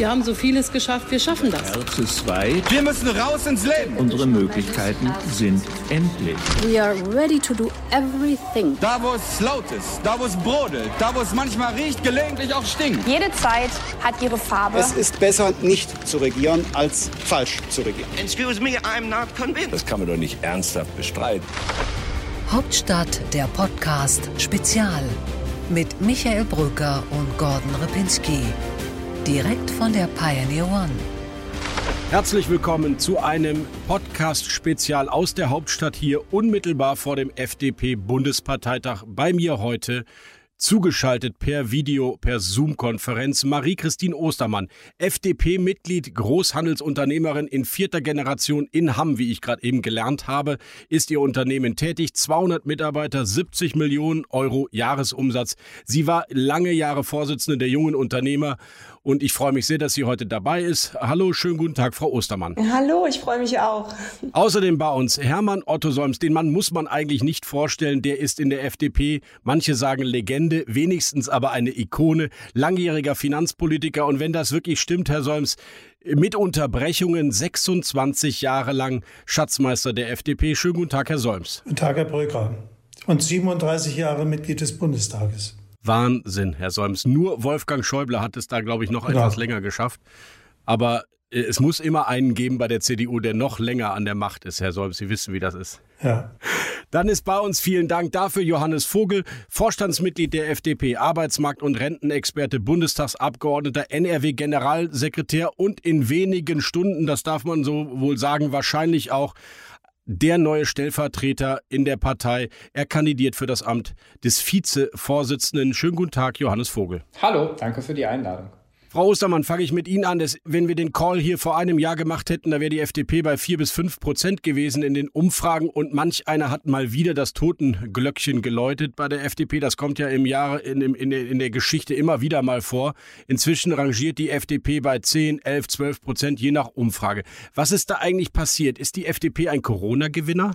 Wir haben so vieles geschafft, wir schaffen das. R zu zweit. Wir müssen raus ins Leben. Unsere Möglichkeiten sind endlich. We are ready to do everything. Da, wo es laut ist, da, wo es brodelt, da, wo es manchmal riecht, gelegentlich auch stinkt. Jede Zeit hat ihre Farbe. Es ist besser, nicht zu regieren, als falsch zu regieren. Excuse me, I'm not convinced. Das kann man doch nicht ernsthaft bestreiten. Hauptstadt der Podcast Spezial mit Michael Brücker und Gordon Ripinski. Direkt von der Pioneer One. Herzlich willkommen zu einem Podcast-Spezial aus der Hauptstadt hier, unmittelbar vor dem FDP-Bundesparteitag. Bei mir heute zugeschaltet per Video, per Zoom-Konferenz Marie-Christine Ostermann, FDP-Mitglied, Großhandelsunternehmerin in vierter Generation in Hamm, wie ich gerade eben gelernt habe, ist ihr Unternehmen tätig, 200 Mitarbeiter, 70 Millionen Euro Jahresumsatz. Sie war lange Jahre Vorsitzende der jungen Unternehmer und ich freue mich sehr, dass sie heute dabei ist. Hallo, schönen guten Tag, Frau Ostermann. Hallo, ich freue mich auch. Außerdem bei uns Hermann Otto Solms. Den Mann muss man eigentlich nicht vorstellen. Der ist in der FDP, manche sagen Legende, wenigstens aber eine Ikone, langjähriger Finanzpolitiker. Und wenn das wirklich stimmt, Herr Solms, mit Unterbrechungen 26 Jahre lang Schatzmeister der FDP. Schönen guten Tag, Herr Solms. Guten Tag, Herr Brücker. Und 37 Jahre Mitglied des Bundestages. Wahnsinn, Herr Solms. Nur Wolfgang Schäuble hat es da, glaube ich, noch ja. etwas länger geschafft. Aber äh, es muss immer einen geben bei der CDU, der noch länger an der Macht ist, Herr Solms. Sie wissen, wie das ist. Ja. Dann ist bei uns vielen Dank dafür Johannes Vogel, Vorstandsmitglied der FDP, Arbeitsmarkt- und Rentenexperte, Bundestagsabgeordneter, NRW-Generalsekretär und in wenigen Stunden, das darf man so wohl sagen, wahrscheinlich auch der neue Stellvertreter in der Partei. Er kandidiert für das Amt des Vizevorsitzenden. Schönen guten Tag, Johannes Vogel. Hallo, danke für die Einladung. Frau Ostermann, fange ich mit Ihnen an. Dass, wenn wir den Call hier vor einem Jahr gemacht hätten, da wäre die FDP bei vier bis fünf Prozent gewesen in den Umfragen und manch einer hat mal wieder das Totenglöckchen geläutet bei der FDP. Das kommt ja im Jahre in, in, in der Geschichte immer wieder mal vor. Inzwischen rangiert die FDP bei 10, 11, 12 Prozent je nach Umfrage. Was ist da eigentlich passiert? Ist die FDP ein Corona-Gewinner?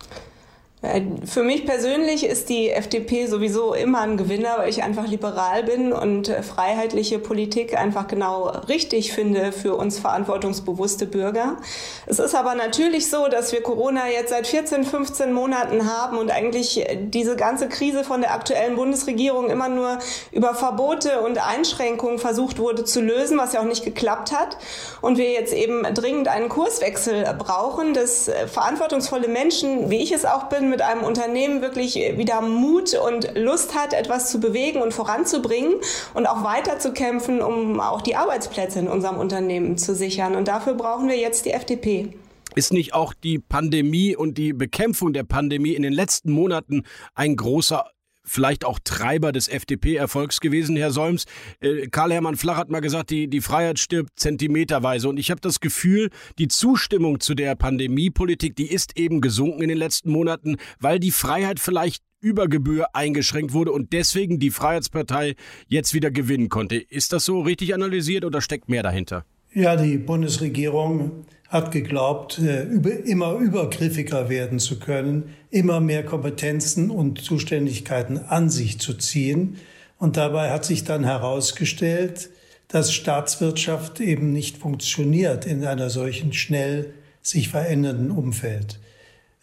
Äh, für mich persönlich ist die FDP sowieso immer ein Gewinner, weil ich einfach liberal bin und äh, freiheitliche Politik einfach genau richtig finde für uns verantwortungsbewusste Bürger. Es ist aber natürlich so, dass wir Corona jetzt seit 14, 15 Monaten haben und eigentlich äh, diese ganze Krise von der aktuellen Bundesregierung immer nur über Verbote und Einschränkungen versucht wurde zu lösen, was ja auch nicht geklappt hat. Und wir jetzt eben dringend einen Kurswechsel brauchen, dass verantwortungsvolle Menschen, wie ich es auch bin, mit einem Unternehmen wirklich wieder Mut und Lust hat, etwas zu bewegen und voranzubringen und auch weiterzukämpfen, um auch die Arbeitsplätze in unserem Unternehmen zu sichern. Und dafür brauchen wir jetzt die FDP. Ist nicht auch die Pandemie und die Bekämpfung der Pandemie in den letzten Monaten ein großer vielleicht auch Treiber des FDP-Erfolgs gewesen, Herr Solms. Äh, Karl-Hermann Flach hat mal gesagt, die, die Freiheit stirbt zentimeterweise. Und ich habe das Gefühl, die Zustimmung zu der Pandemiepolitik, die ist eben gesunken in den letzten Monaten, weil die Freiheit vielleicht über Gebühr eingeschränkt wurde und deswegen die Freiheitspartei jetzt wieder gewinnen konnte. Ist das so richtig analysiert oder steckt mehr dahinter? Ja, die Bundesregierung hat geglaubt, äh, immer übergriffiger werden zu können, immer mehr Kompetenzen und Zuständigkeiten an sich zu ziehen. Und dabei hat sich dann herausgestellt, dass Staatswirtschaft eben nicht funktioniert in einer solchen schnell sich verändernden Umfeld.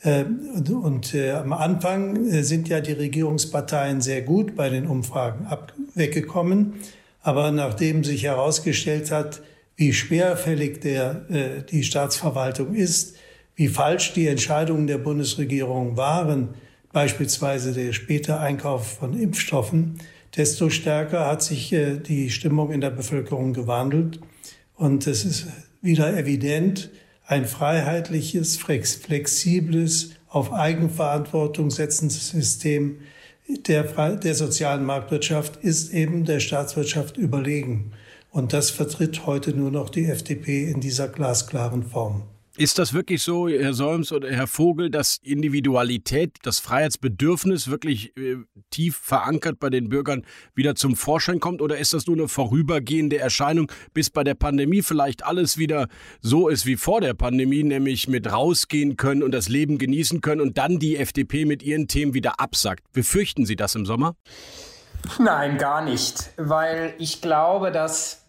Äh, und äh, am Anfang sind ja die Regierungsparteien sehr gut bei den Umfragen weggekommen. Aber nachdem sich herausgestellt hat, wie schwerfällig der, äh, die Staatsverwaltung ist, wie falsch die Entscheidungen der Bundesregierung waren, beispielsweise der späte Einkauf von Impfstoffen, desto stärker hat sich äh, die Stimmung in der Bevölkerung gewandelt. Und es ist wieder evident, ein freiheitliches, flexibles, auf Eigenverantwortung setzendes System der, der sozialen Marktwirtschaft ist eben der Staatswirtschaft überlegen. Und das vertritt heute nur noch die FDP in dieser glasklaren Form. Ist das wirklich so, Herr Solms oder Herr Vogel, dass Individualität, das Freiheitsbedürfnis wirklich äh, tief verankert bei den Bürgern wieder zum Vorschein kommt? Oder ist das nur eine vorübergehende Erscheinung, bis bei der Pandemie vielleicht alles wieder so ist wie vor der Pandemie, nämlich mit rausgehen können und das Leben genießen können und dann die FDP mit ihren Themen wieder absackt? Befürchten Sie das im Sommer? Nein, gar nicht, weil ich glaube, dass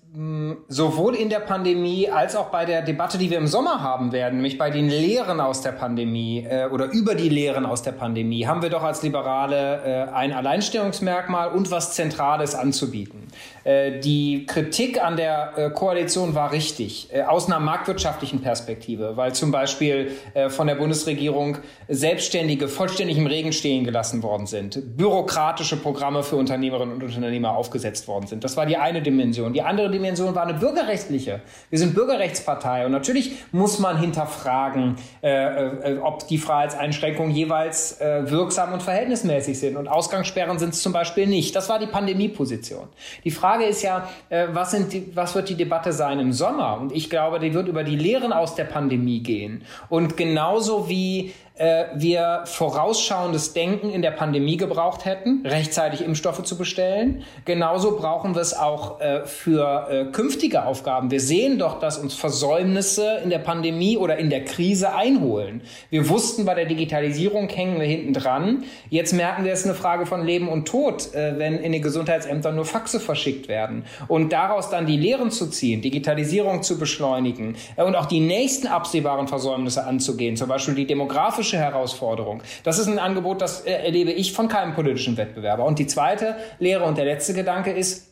sowohl in der Pandemie als auch bei der Debatte, die wir im Sommer haben werden, nämlich bei den Lehren aus der Pandemie äh, oder über die Lehren aus der Pandemie, haben wir doch als Liberale äh, ein Alleinstellungsmerkmal und was Zentrales anzubieten. Äh, die Kritik an der äh, Koalition war richtig, äh, aus einer marktwirtschaftlichen Perspektive, weil zum Beispiel äh, von der Bundesregierung Selbstständige vollständig im Regen stehen gelassen worden sind, bürokratische Programme für Unternehmerinnen und Unternehmer aufgesetzt worden sind. Das war die eine Dimension. Die andere Dimension Dimension war eine bürgerrechtliche. Wir sind Bürgerrechtspartei und natürlich muss man hinterfragen, äh, äh, ob die Freiheitseinschränkungen jeweils äh, wirksam und verhältnismäßig sind. Und Ausgangssperren sind es zum Beispiel nicht. Das war die Pandemieposition. Die Frage ist ja, äh, was, sind die, was wird die Debatte sein im Sommer? Und ich glaube, die wird über die Lehren aus der Pandemie gehen. Und genauso wie äh, wir vorausschauendes Denken in der Pandemie gebraucht hätten, rechtzeitig Impfstoffe zu bestellen. Genauso brauchen wir es auch äh, für äh, künftige Aufgaben. Wir sehen doch, dass uns Versäumnisse in der Pandemie oder in der Krise einholen. Wir wussten, bei der Digitalisierung hängen wir hinten dran. Jetzt merken wir, es ist eine Frage von Leben und Tod, äh, wenn in den Gesundheitsämtern nur Faxe verschickt werden. Und daraus dann die Lehren zu ziehen, Digitalisierung zu beschleunigen äh, und auch die nächsten absehbaren Versäumnisse anzugehen, zum Beispiel die demografische demografische Herausforderung. Das ist ein Angebot, das erlebe ich von keinem politischen Wettbewerber. Und die zweite Lehre und der letzte Gedanke ist,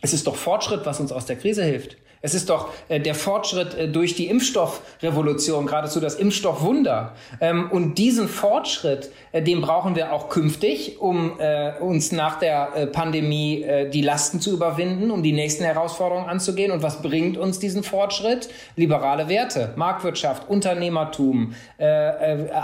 es ist doch Fortschritt, was uns aus der Krise hilft. Es ist doch äh, der Fortschritt äh, durch die Impfstoffrevolution, geradezu das Impfstoffwunder. Ähm, und diesen Fortschritt, äh, den brauchen wir auch künftig, um uns nach der Pandemie die Lasten zu überwinden, um die nächsten Herausforderungen anzugehen. Und was bringt uns diesen Fortschritt? Liberale Werte, Marktwirtschaft, Unternehmertum,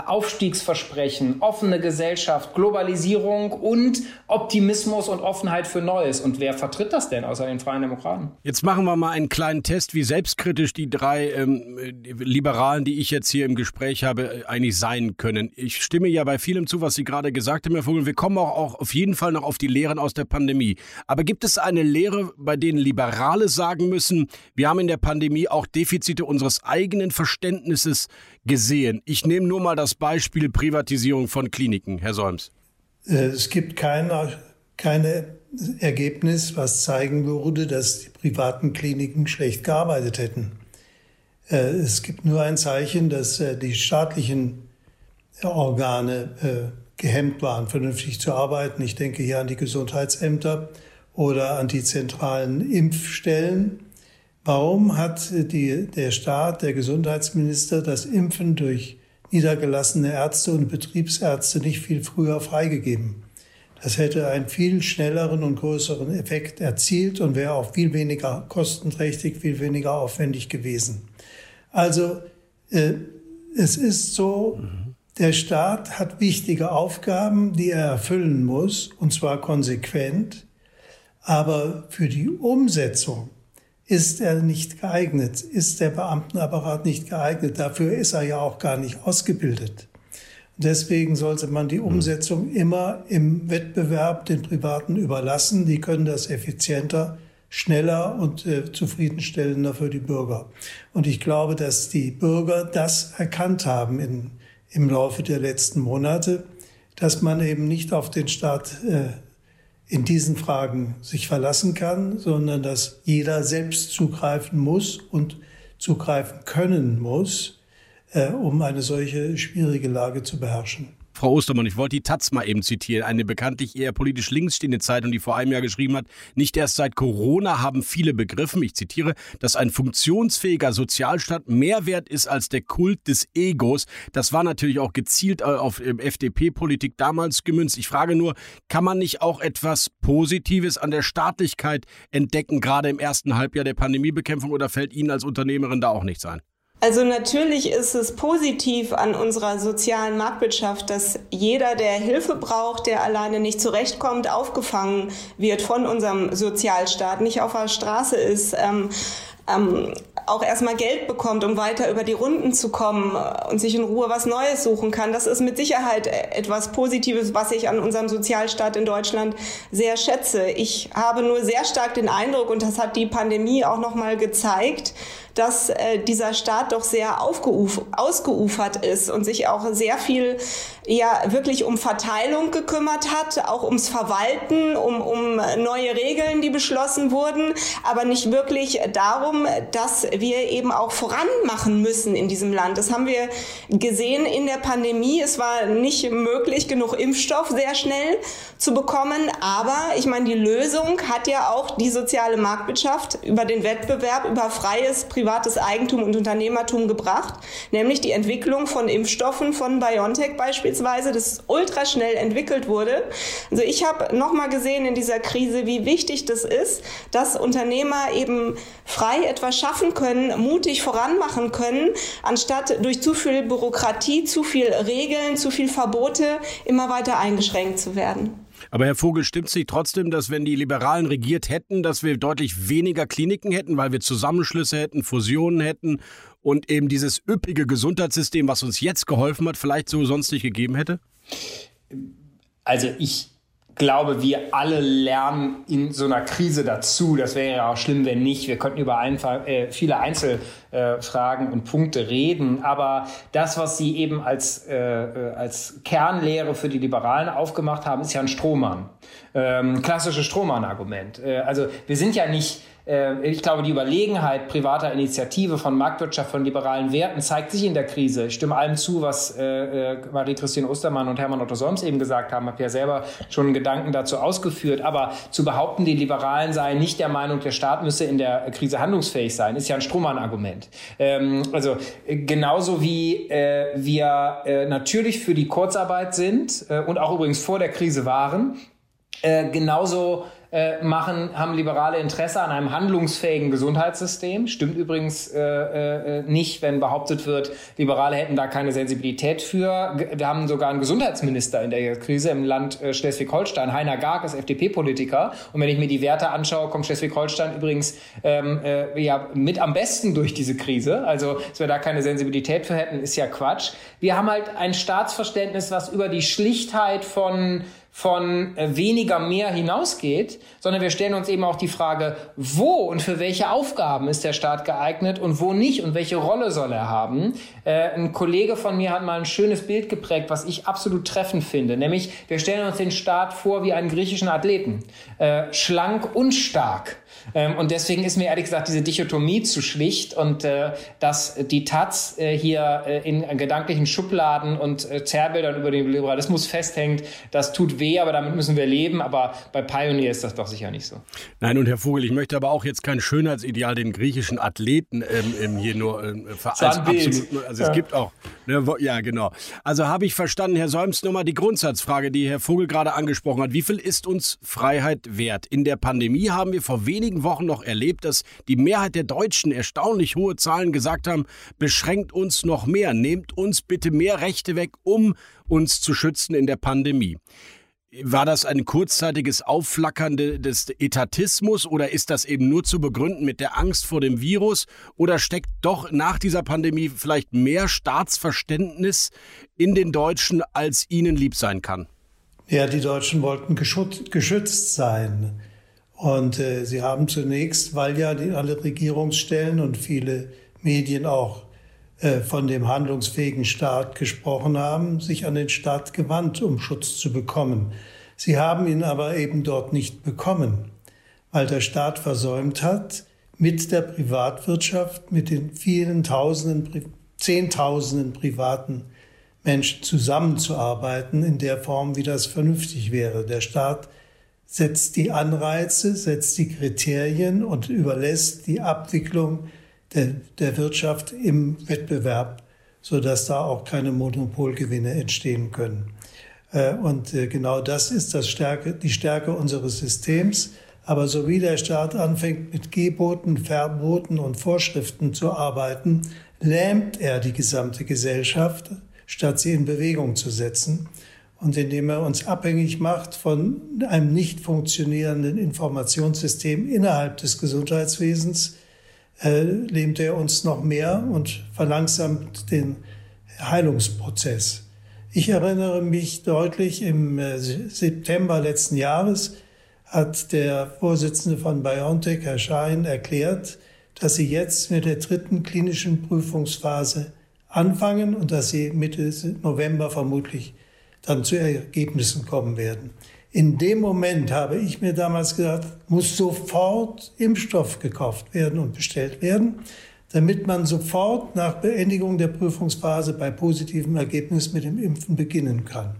Aufstiegsversprechen, offene Gesellschaft, Globalisierung und Optimismus und Offenheit für Neues. Und wer vertritt das denn außer den Freien Demokraten? Jetzt machen wir mal einen kleinen kleinen Test, wie selbstkritisch die drei ähm, Liberalen, die ich jetzt hier im Gespräch habe, äh, eigentlich sein können. Ich stimme ja bei vielem zu, was Sie gerade gesagt haben, Herr Vogel. Wir kommen auch, auch auf jeden Fall noch auf die Lehren aus der Pandemie. Aber gibt es eine Lehre, bei denen Liberale sagen müssen, wir haben in der Pandemie auch Defizite unseres eigenen Verständnisses gesehen? Ich nehme nur mal das Beispiel Privatisierung von Kliniken, Herr Solms. Äh, es gibt keine, keine Ergebnis, was zeigen würde, dass die privaten Kliniken schlecht gearbeitet hätten. Äh, es gibt nur ein Zeichen, dass äh, die staatlichen Organe äh, gehemmt waren, vernünftig zu arbeiten. Ich denke hier an die Gesundheitsämter oder an die zentralen Impfstellen. Warum hat die, der Staat, der Gesundheitsminister das Impfen durch niedergelassene Ärzte und Betriebsärzte nicht viel früher freigegeben? Das hätte einen viel schnelleren und größeren Effekt erzielt und wäre auch viel weniger kostenträchtig, viel weniger aufwendig gewesen. Also äh, es ist so, der Staat hat wichtige Aufgaben, die er erfüllen muss, und zwar konsequent, aber für die Umsetzung ist er nicht geeignet, ist der Beamtenapparat nicht geeignet. Dafür ist er ja auch gar nicht ausgebildet. Deswegen sollte man die hm. Umsetzung immer im Wettbewerb den Privaten überlassen. Die können das effizienter, schneller und äh, zufriedenstellender für die Bürger. Und ich glaube, dass die Bürger das erkannt haben in, im Laufe der letzten Monate, dass man eben nicht auf den Staat äh, in diesen Fragen sich verlassen kann, sondern dass jeder selbst zugreifen muss und zugreifen können muss äh, um eine solche schwierige Lage zu beherrschen. Frau Ostermann, ich wollte die Taz mal eben zitieren, eine bekanntlich eher politisch links stehende Zeitung, die vor einem Jahr geschrieben hat, nicht erst seit Corona haben viele begriffen, ich zitiere, dass ein funktionsfähiger Sozialstaat mehr wert ist als der Kult des Egos. Das war natürlich auch gezielt äh, auf ähm, FDP-Politik damals gemünzt. Ich frage nur, kann man nicht auch etwas Positives an der Staatlichkeit entdecken, gerade im ersten Halbjahr der Pandemiebekämpfung, oder fällt Ihnen als Unternehmerin da auch nichts ein? Also natürlich ist es positiv an unserer sozialen Marktwirtschaft, dass jeder, der Hilfe braucht, der alleine nicht zurechtkommt, aufgefangen wird von unserem Sozialstaat, nicht auf der Straße ist. Ähm, ähm, auch erstmal Geld bekommt, um weiter über die Runden zu kommen und sich in Ruhe was Neues suchen kann. Das ist mit Sicherheit etwas Positives, was ich an unserem Sozialstaat in Deutschland sehr schätze. Ich habe nur sehr stark den Eindruck, und das hat die Pandemie auch nochmal gezeigt, dass äh, dieser Staat doch sehr ausgeufert ist und sich auch sehr viel ja wirklich um Verteilung gekümmert hat, auch ums Verwalten, um, um neue Regeln, die beschlossen wurden, aber nicht wirklich darum, dass wir eben auch voranmachen müssen in diesem Land. Das haben wir gesehen in der Pandemie. Es war nicht möglich, genug Impfstoff sehr schnell zu bekommen, aber ich meine, die Lösung hat ja auch die soziale Marktwirtschaft über den Wettbewerb, über freies privates Eigentum und Unternehmertum gebracht, nämlich die Entwicklung von Impfstoffen von BioNTech beispielsweise das ultraschnell entwickelt wurde. Also ich habe nochmal gesehen in dieser Krise, wie wichtig das ist, dass Unternehmer eben frei etwas schaffen können, mutig voranmachen können, anstatt durch zu viel Bürokratie, zu viel Regeln, zu viel Verbote immer weiter eingeschränkt zu werden. Aber Herr Vogel, stimmt es nicht trotzdem, dass wenn die Liberalen regiert hätten, dass wir deutlich weniger Kliniken hätten, weil wir Zusammenschlüsse hätten, Fusionen hätten und eben dieses üppige Gesundheitssystem, was uns jetzt geholfen hat, vielleicht so sonst nicht gegeben hätte? Also ich glaube, wir alle lernen in so einer Krise dazu. Das wäre ja auch schlimm, wenn nicht. Wir könnten über einfach, äh, viele Einzelfragen äh, und Punkte reden. Aber das, was Sie eben als, äh, äh, als Kernlehre für die Liberalen aufgemacht haben, ist ja ein Strohmann. Ähm, klassisches Strohmann-Argument. Äh, also wir sind ja nicht ich glaube, die Überlegenheit privater Initiative von Marktwirtschaft, von liberalen Werten zeigt sich in der Krise. Ich stimme allem zu, was äh, äh Marie-Christine Ostermann und Hermann Otto Solms eben gesagt haben. Ich habe ja selber schon Gedanken dazu ausgeführt. Aber zu behaupten, die Liberalen seien nicht der Meinung, der Staat müsse in der Krise handlungsfähig sein, ist ja ein Strohmann-Argument. Ähm, also äh, genauso wie äh, wir äh, natürlich für die Kurzarbeit sind äh, und auch übrigens vor der Krise waren, äh, genauso äh, machen, haben Liberale Interesse an einem handlungsfähigen Gesundheitssystem. Stimmt übrigens äh, äh, nicht, wenn behauptet wird, Liberale hätten da keine Sensibilität für. Wir haben sogar einen Gesundheitsminister in der Krise im Land äh, Schleswig-Holstein. Heiner Garg ist FDP-Politiker. Und wenn ich mir die Werte anschaue, kommt Schleswig-Holstein übrigens ähm, äh, ja, mit am besten durch diese Krise. Also, dass wir da keine Sensibilität für hätten, ist ja Quatsch. Wir haben halt ein Staatsverständnis, was über die Schlichtheit von von äh, weniger mehr hinausgeht, sondern wir stellen uns eben auch die Frage, wo und für welche Aufgaben ist der Staat geeignet und wo nicht und welche Rolle soll er haben. Äh, ein Kollege von mir hat mal ein schönes Bild geprägt, was ich absolut treffend finde, nämlich wir stellen uns den Staat vor wie einen griechischen Athleten, äh, schlank und stark. Ähm, und deswegen ist mir ehrlich gesagt diese Dichotomie zu schlicht und äh, dass die Taz äh, hier äh, in gedanklichen Schubladen und äh, Zerrbildern über den Liberalismus festhängt, das tut weh, aber damit müssen wir leben. Aber bei Pioneer ist das doch sicher nicht so. Nein, und Herr Vogel, ich möchte aber auch jetzt kein Schönheitsideal den griechischen Athleten ähm, hier nur äh, als absolut, also es ja. gibt auch, ja genau. Also habe ich verstanden, Herr Solms, nochmal die Grundsatzfrage, die Herr Vogel gerade angesprochen hat. Wie viel ist uns Freiheit wert? In der Pandemie haben wir vor wenigen Wochen noch erlebt, dass die Mehrheit der Deutschen erstaunlich hohe Zahlen gesagt haben, beschränkt uns noch mehr, nehmt uns bitte mehr Rechte weg, um uns zu schützen in der Pandemie. War das ein kurzzeitiges Aufflackern des Etatismus oder ist das eben nur zu begründen mit der Angst vor dem Virus oder steckt doch nach dieser Pandemie vielleicht mehr Staatsverständnis in den Deutschen, als ihnen lieb sein kann? Ja, die Deutschen wollten geschützt sein. Und äh, sie haben zunächst, weil ja die, alle Regierungsstellen und viele Medien auch von dem handlungsfähigen Staat gesprochen haben, sich an den Staat gewandt, um Schutz zu bekommen. Sie haben ihn aber eben dort nicht bekommen, weil der Staat versäumt hat, mit der Privatwirtschaft, mit den vielen Tausenden, Zehntausenden privaten Menschen zusammenzuarbeiten in der Form, wie das vernünftig wäre. Der Staat setzt die Anreize, setzt die Kriterien und überlässt die Abwicklung der, der Wirtschaft im Wettbewerb, sodass da auch keine Monopolgewinne entstehen können. Äh, und äh, genau das ist das Stärke, die Stärke unseres Systems. Aber so wie der Staat anfängt, mit Geboten, Verboten und Vorschriften zu arbeiten, lähmt er die gesamte Gesellschaft, statt sie in Bewegung zu setzen und indem er uns abhängig macht von einem nicht funktionierenden Informationssystem innerhalb des Gesundheitswesens, äh, lähmt er uns noch mehr und verlangsamt den Heilungsprozess. Ich erinnere mich deutlich, im äh, September letzten Jahres hat der Vorsitzende von BioNTech, Herr Schein, erklärt, dass sie jetzt mit der dritten klinischen Prüfungsphase anfangen und dass sie Mitte November vermutlich dann zu Ergebnissen kommen werden. In dem Moment habe ich mir damals gedacht, muss sofort Impfstoff gekauft werden und bestellt werden, damit man sofort nach Beendigung der Prüfungsphase bei positivem Ergebnis mit dem Impfen beginnen kann.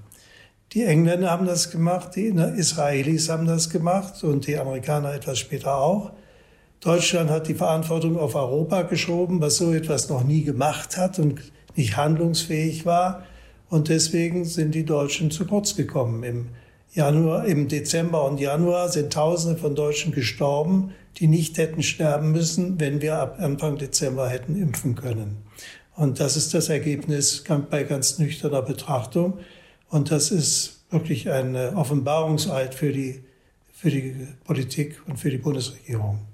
Die Engländer haben das gemacht, die Israelis haben das gemacht und die Amerikaner etwas später auch. Deutschland hat die Verantwortung auf Europa geschoben, was so etwas noch nie gemacht hat und nicht handlungsfähig war. Und deswegen sind die Deutschen zu kurz gekommen. Im Januar, im Dezember und Januar sind Tausende von Deutschen gestorben, die nicht hätten sterben müssen, wenn wir ab Anfang Dezember hätten impfen können. Und das ist das Ergebnis bei ganz nüchterner Betrachtung. Und das ist wirklich ein Offenbarungseid für die, für die Politik und für die Bundesregierung.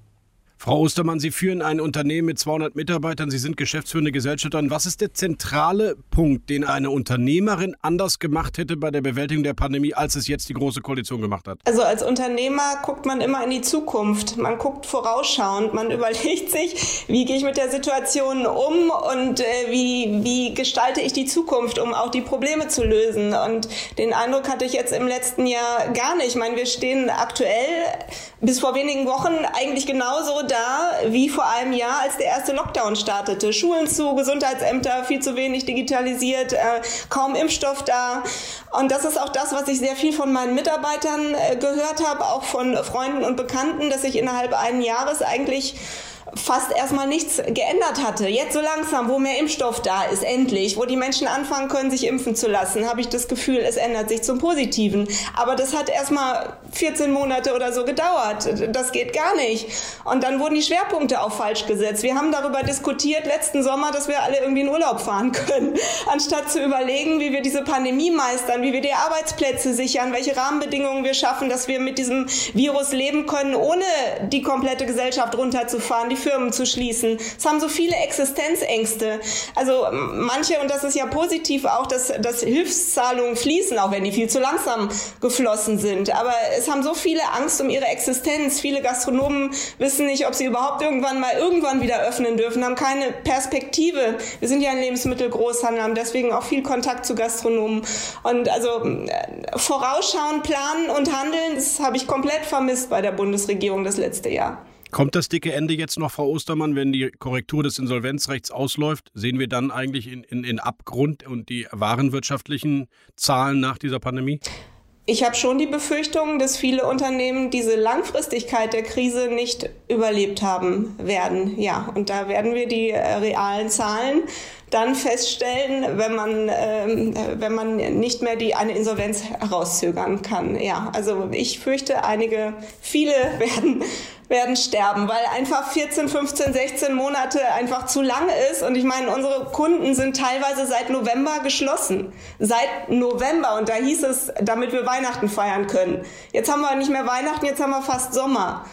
Frau Ostermann, Sie führen ein Unternehmen mit 200 Mitarbeitern. Sie sind geschäftsführende Gesellschafterin. Was ist der zentrale Punkt, den eine Unternehmerin anders gemacht hätte bei der Bewältigung der Pandemie, als es jetzt die Große Koalition gemacht hat? Also als Unternehmer guckt man immer in die Zukunft. Man guckt vorausschauend. Man überlegt sich, wie gehe ich mit der Situation um und äh, wie, wie gestalte ich die Zukunft, um auch die Probleme zu lösen. Und den Eindruck hatte ich jetzt im letzten Jahr gar nicht. Ich meine, wir stehen aktuell bis vor wenigen Wochen eigentlich genauso da wie vor einem Jahr, als der erste Lockdown startete. Schulen zu, Gesundheitsämter viel zu wenig digitalisiert, äh, kaum Impfstoff da. Und das ist auch das, was ich sehr viel von meinen Mitarbeitern äh, gehört habe, auch von Freunden und Bekannten, dass ich innerhalb eines Jahres eigentlich fast erstmal nichts geändert hatte. Jetzt so langsam, wo mehr Impfstoff da ist, endlich, wo die Menschen anfangen können, sich impfen zu lassen, habe ich das Gefühl, es ändert sich zum Positiven. Aber das hat erstmal 14 Monate oder so gedauert. Das geht gar nicht. Und dann wurden die Schwerpunkte auch falsch gesetzt. Wir haben darüber diskutiert letzten Sommer, dass wir alle irgendwie in Urlaub fahren können, anstatt zu überlegen, wie wir diese Pandemie meistern, wie wir die Arbeitsplätze sichern, welche Rahmenbedingungen wir schaffen, dass wir mit diesem Virus leben können, ohne die komplette Gesellschaft runterzufahren, die Firmen zu schließen. Es haben so viele Existenzängste. Also manche, und das ist ja positiv auch, dass, dass Hilfszahlungen fließen, auch wenn die viel zu langsam geflossen sind. Aber es haben so viele Angst um ihre Existenz. Viele Gastronomen wissen nicht, ob sie überhaupt irgendwann mal irgendwann wieder öffnen dürfen, haben keine Perspektive. Wir sind ja ein Lebensmittelgroßhandel, haben deswegen auch viel Kontakt zu Gastronomen. Und also äh, vorausschauen, planen und handeln, das habe ich komplett vermisst bei der Bundesregierung das letzte Jahr. Kommt das dicke Ende jetzt noch, Frau Ostermann, wenn die Korrektur des Insolvenzrechts ausläuft? Sehen wir dann eigentlich in, in, in Abgrund und die wahren wirtschaftlichen Zahlen nach dieser Pandemie? Ich habe schon die Befürchtung, dass viele Unternehmen diese Langfristigkeit der Krise nicht überlebt haben werden. Ja, und da werden wir die äh, realen Zahlen dann feststellen, wenn man, ähm, wenn man nicht mehr die, eine Insolvenz herauszögern kann. Ja, also ich fürchte, einige, viele werden, werden sterben, weil einfach 14, 15, 16 Monate einfach zu lang ist. Und ich meine, unsere Kunden sind teilweise seit November geschlossen. Seit November. Und da hieß es, damit wir Weihnachten feiern können. Jetzt haben wir nicht mehr Weihnachten, jetzt haben wir fast Sommer.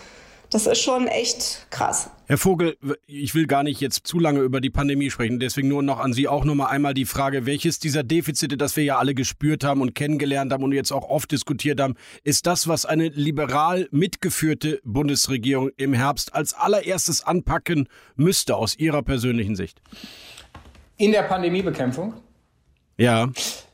Das ist schon echt krass. Herr Vogel, ich will gar nicht jetzt zu lange über die Pandemie sprechen, deswegen nur noch an Sie auch noch mal einmal die Frage, welches dieser Defizite, das wir ja alle gespürt haben und kennengelernt haben und jetzt auch oft diskutiert haben, ist das, was eine liberal mitgeführte Bundesregierung im Herbst als allererstes anpacken müsste aus Ihrer persönlichen Sicht? In der Pandemiebekämpfung? Ja.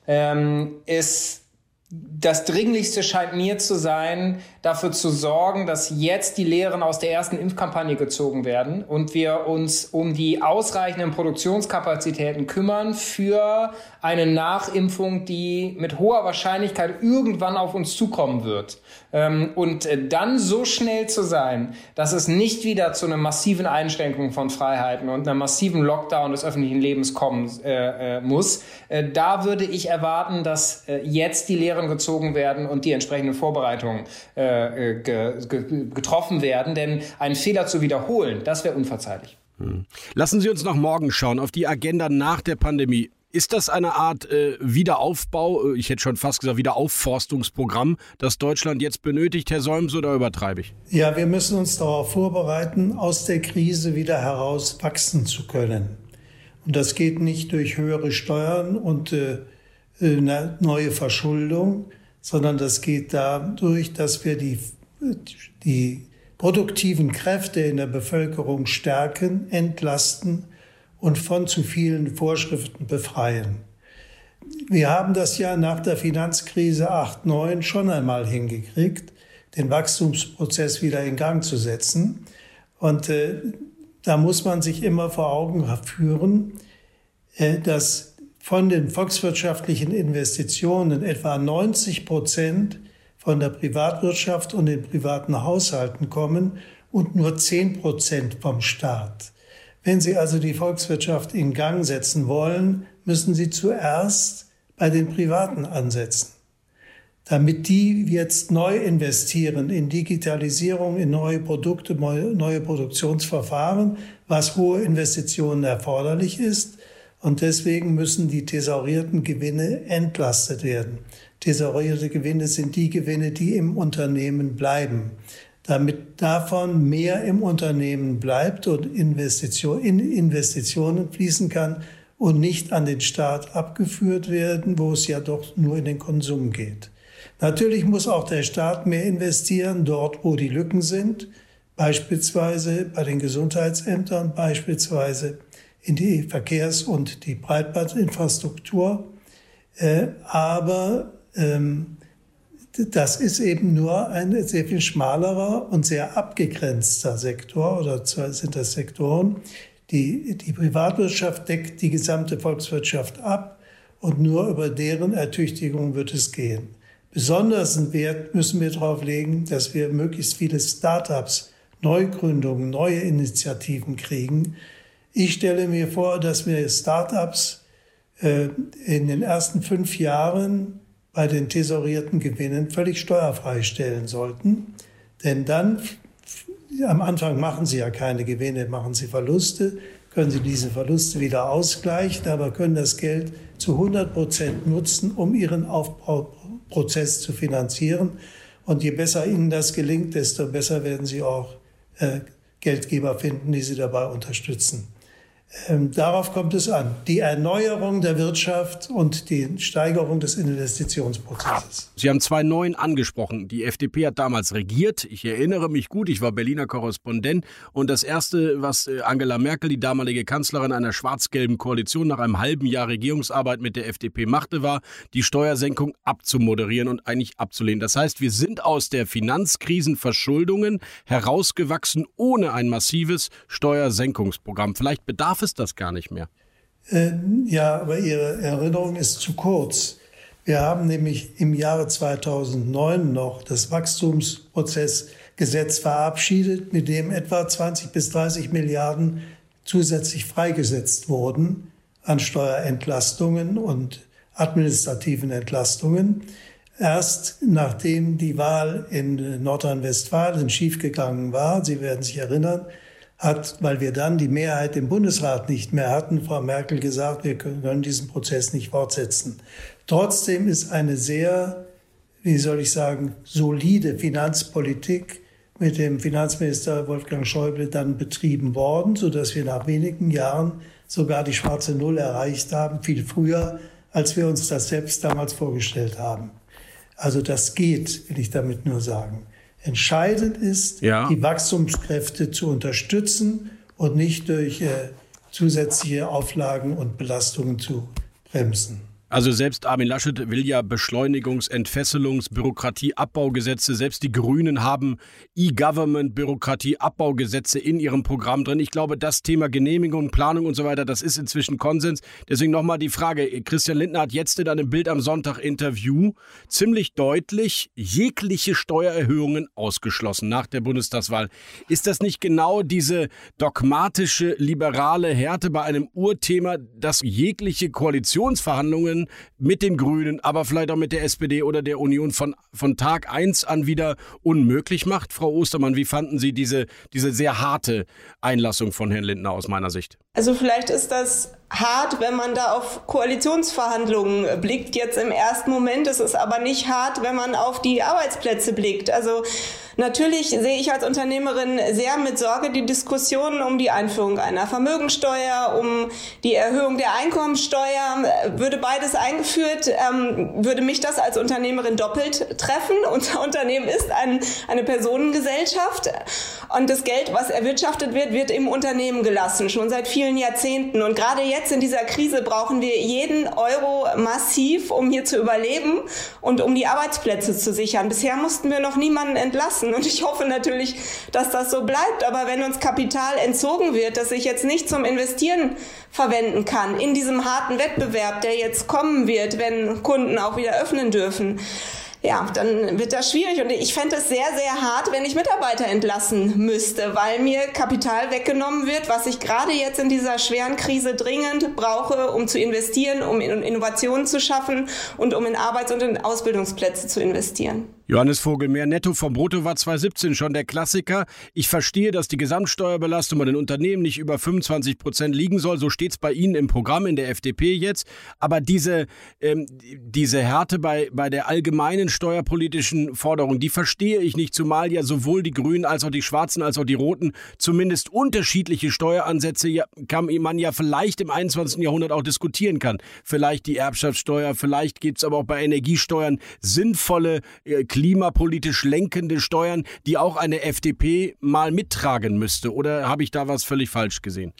Ähm, ist das Dringlichste scheint mir zu sein, dafür zu sorgen, dass jetzt die Lehren aus der ersten Impfkampagne gezogen werden und wir uns um die ausreichenden Produktionskapazitäten kümmern für eine Nachimpfung, die mit hoher Wahrscheinlichkeit irgendwann auf uns zukommen wird. Ähm, und äh, dann so schnell zu sein, dass es nicht wieder zu einer massiven Einschränkung von Freiheiten und einer massiven Lockdown des öffentlichen Lebens kommen äh, äh, muss, da würde ich erwarten, dass jetzt die Lehren gezogen werden und die entsprechenden Vorbereitungen äh, ge ge getroffen werden. Denn einen Fehler zu wiederholen, das wäre unverzeihlich. Hm. Lassen Sie uns nach morgen schauen, auf die Agenda nach der Pandemie. Ist das eine Art äh, Wiederaufbau, äh, ich hätte schon fast gesagt Wiederaufforstungsprogramm, das Deutschland jetzt benötigt, Herr Solms, oder übertreibe ich? Ja, wir müssen uns darauf vorbereiten, aus der Krise wieder heraus wachsen zu können. Und das geht nicht durch höhere Steuern und äh, eine neue Verschuldung, sondern das geht dadurch, dass wir die, die produktiven Kräfte in der Bevölkerung stärken, entlasten und von zu vielen Vorschriften befreien. Wir haben das ja nach der Finanzkrise 8-9 schon einmal hingekriegt, den Wachstumsprozess wieder in Gang zu setzen. Und äh, da muss man sich immer vor Augen führen, äh, dass von den volkswirtschaftlichen Investitionen etwa 90 Prozent von der Privatwirtschaft und den privaten Haushalten kommen und nur 10 Prozent vom Staat. Wenn Sie also die Volkswirtschaft in Gang setzen wollen, müssen Sie zuerst bei den Privaten ansetzen. Damit die jetzt neu investieren in Digitalisierung, in neue Produkte, neue Produktionsverfahren, was hohe Investitionen erforderlich ist, und deswegen müssen die thesaurierten Gewinne entlastet werden. Thesaurierte Gewinne sind die Gewinne, die im Unternehmen bleiben. Damit davon mehr im Unternehmen bleibt und Investition, in Investitionen fließen kann und nicht an den Staat abgeführt werden, wo es ja doch nur in den Konsum geht. Natürlich muss auch der Staat mehr investieren, dort wo die Lücken sind, beispielsweise bei den Gesundheitsämtern, beispielsweise in die Verkehrs- und die Breitbandinfrastruktur. Äh, aber ähm, das ist eben nur ein sehr viel schmalerer und sehr abgegrenzter Sektor oder sind das Sektoren. Die, die Privatwirtschaft deckt die gesamte Volkswirtschaft ab und nur über deren Ertüchtigung wird es gehen. Besonders Wert müssen wir darauf legen, dass wir möglichst viele Start-ups, Neugründungen, neue Initiativen kriegen, ich stelle mir vor, dass wir Startups äh, in den ersten fünf Jahren bei den tesorierten Gewinnen völlig steuerfrei stellen sollten. Denn dann, am Anfang machen sie ja keine Gewinne, machen sie Verluste, können sie diese Verluste wieder ausgleichen, aber können das Geld zu 100 Prozent nutzen, um ihren Aufbauprozess zu finanzieren. Und je besser ihnen das gelingt, desto besser werden sie auch äh, Geldgeber finden, die sie dabei unterstützen. Ähm, darauf kommt es an. Die Erneuerung der Wirtschaft und die Steigerung des Investitionsprozesses. Sie haben zwei Neuen angesprochen. Die FDP hat damals regiert. Ich erinnere mich gut, ich war Berliner Korrespondent. Und das Erste, was äh, Angela Merkel, die damalige Kanzlerin einer schwarz-gelben Koalition, nach einem halben Jahr Regierungsarbeit mit der FDP machte, war, die Steuersenkung abzumoderieren und eigentlich abzulehnen. Das heißt, wir sind aus der Finanzkrisenverschuldungen herausgewachsen ohne ein massives Steuersenkungsprogramm. Vielleicht bedarf darf es das gar nicht mehr. Äh, ja, aber Ihre Erinnerung ist zu kurz. Wir haben nämlich im Jahre 2009 noch das Wachstumsprozessgesetz verabschiedet, mit dem etwa 20 bis 30 Milliarden zusätzlich freigesetzt wurden an Steuerentlastungen und administrativen Entlastungen. Erst nachdem die Wahl in Nordrhein-Westfalen schiefgegangen war, Sie werden sich erinnern, hat, weil wir dann die Mehrheit im Bundesrat nicht mehr hatten, Frau Merkel gesagt, wir können diesen Prozess nicht fortsetzen. Trotzdem ist eine sehr, wie soll ich sagen, solide Finanzpolitik mit dem Finanzminister Wolfgang Schäuble dann betrieben worden, so dass wir nach wenigen Jahren sogar die schwarze Null erreicht haben, viel früher, als wir uns das selbst damals vorgestellt haben. Also das geht, will ich damit nur sagen. Entscheidend ist, ja. die Wachstumskräfte zu unterstützen und nicht durch äh, zusätzliche Auflagen und Belastungen zu bremsen. Also selbst Armin Laschet will ja Beschleunigungs-, Entfesselungs-, Bürokratieabbaugesetze. Selbst die Grünen haben E-Government, Bürokratieabbaugesetze in ihrem Programm drin. Ich glaube, das Thema Genehmigung, Planung und so weiter, das ist inzwischen Konsens. Deswegen nochmal die Frage. Christian Lindner hat jetzt in einem Bild am Sonntag Interview ziemlich deutlich jegliche Steuererhöhungen ausgeschlossen nach der Bundestagswahl. Ist das nicht genau diese dogmatische, liberale Härte bei einem Urthema, dass jegliche Koalitionsverhandlungen Grünen, mit den Grünen, aber vielleicht auch mit der SPD oder der Union von, von Tag 1 an wieder unmöglich macht. Frau Ostermann, wie fanden Sie diese, diese sehr harte Einlassung von Herrn Lindner aus meiner Sicht? Also vielleicht ist das hart, wenn man da auf Koalitionsverhandlungen blickt. Jetzt im ersten Moment ist es aber nicht hart, wenn man auf die Arbeitsplätze blickt. Also Natürlich sehe ich als Unternehmerin sehr mit Sorge die Diskussionen um die Einführung einer Vermögensteuer, um die Erhöhung der Einkommensteuer. Würde beides eingeführt, ähm, würde mich das als Unternehmerin doppelt treffen. Unser Unternehmen ist ein, eine Personengesellschaft und das Geld, was erwirtschaftet wird, wird im Unternehmen gelassen, schon seit vielen Jahrzehnten. Und gerade jetzt in dieser Krise brauchen wir jeden Euro massiv, um hier zu überleben und um die Arbeitsplätze zu sichern. Bisher mussten wir noch niemanden entlassen lassen. Und ich hoffe natürlich, dass das so bleibt. Aber wenn uns Kapital entzogen wird, das ich jetzt nicht zum Investieren verwenden kann, in diesem harten Wettbewerb, der jetzt kommen wird, wenn Kunden auch wieder öffnen dürfen, ja, dann wird das schwierig. Und ich fände es sehr, sehr hart, wenn ich Mitarbeiter entlassen müsste, weil mir Kapital weggenommen wird, was ich gerade jetzt in dieser schweren Krise dringend brauche, um zu investieren, um Innovationen zu schaffen und um in Arbeits- und in Ausbildungsplätze zu investieren. Johannes Vogel, mehr Netto vom Brutto war 2017 schon der Klassiker. Ich verstehe, dass die Gesamtsteuerbelastung bei den Unternehmen nicht über 25 Prozent liegen soll. So steht es bei Ihnen im Programm in der FDP jetzt. Aber diese, ähm, diese Härte bei, bei der allgemeinen steuerpolitischen Forderung, die verstehe ich nicht, zumal ja sowohl die Grünen als auch die Schwarzen als auch die Roten zumindest unterschiedliche Steueransätze ja, kann man ja vielleicht im 21. Jahrhundert auch diskutieren kann. Vielleicht die Erbschaftssteuer, vielleicht gibt es aber auch bei Energiesteuern sinnvolle äh, klimapolitisch lenkende Steuern, die auch eine FDP mal mittragen müsste? Oder habe ich da was völlig falsch gesehen?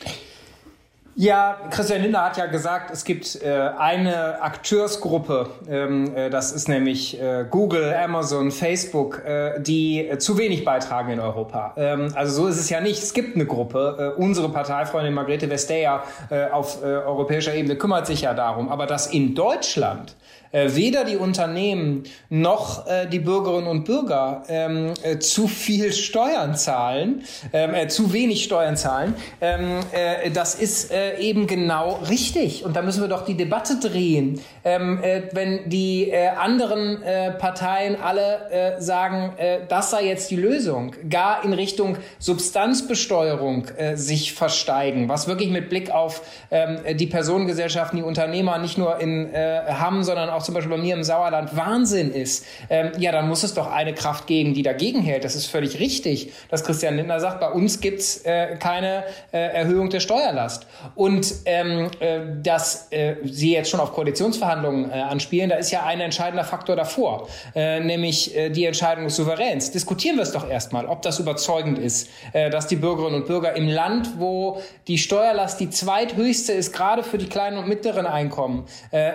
Ja, Christian Lindner hat ja gesagt, es gibt äh, eine Akteursgruppe, ähm, äh, das ist nämlich äh, Google, Amazon, Facebook, äh, die zu wenig beitragen in Europa. Ähm, also so ist es ja nicht. Es gibt eine Gruppe. Äh, unsere Parteifreundin Margrethe Vestager äh, auf europäischer Ebene kümmert sich ja darum. Aber dass in Deutschland äh, weder die Unternehmen noch äh, die Bürgerinnen und Bürger ähm, äh, zu viel Steuern zahlen, ähm, äh, zu wenig Steuern zahlen, ähm, äh, das ist eben genau richtig. Und da müssen wir doch die Debatte drehen. Ähm, äh, wenn die anderen Parteien alle sagen, das sei jetzt die Lösung, gar in Richtung Substanzbesteuerung sich versteigen, was wirklich mit Blick auf ähm, die Personengesellschaften, die Unternehmer nicht nur in Hamm, sondern auch zum Beispiel bei mir im Sauerland Wahnsinn ist, ähm, ja, dann muss es doch eine Kraft geben, die dagegen hält. Das ist völlig richtig, dass Christian Lindner sagt, bei uns gibt's äh, keine äh, Erhöhung der Steuerlast. Und ähm, äh, dass äh, Sie jetzt schon auf Koalitionsverhandlungen äh, anspielen, da ist ja ein entscheidender Faktor davor, äh, nämlich die Entscheidung des Souveräns. Diskutieren wir es doch erstmal, ob das überzeugend ist, dass die Bürgerinnen und Bürger im Land, wo die Steuerlast die zweithöchste ist, gerade für die kleinen und mittleren Einkommen,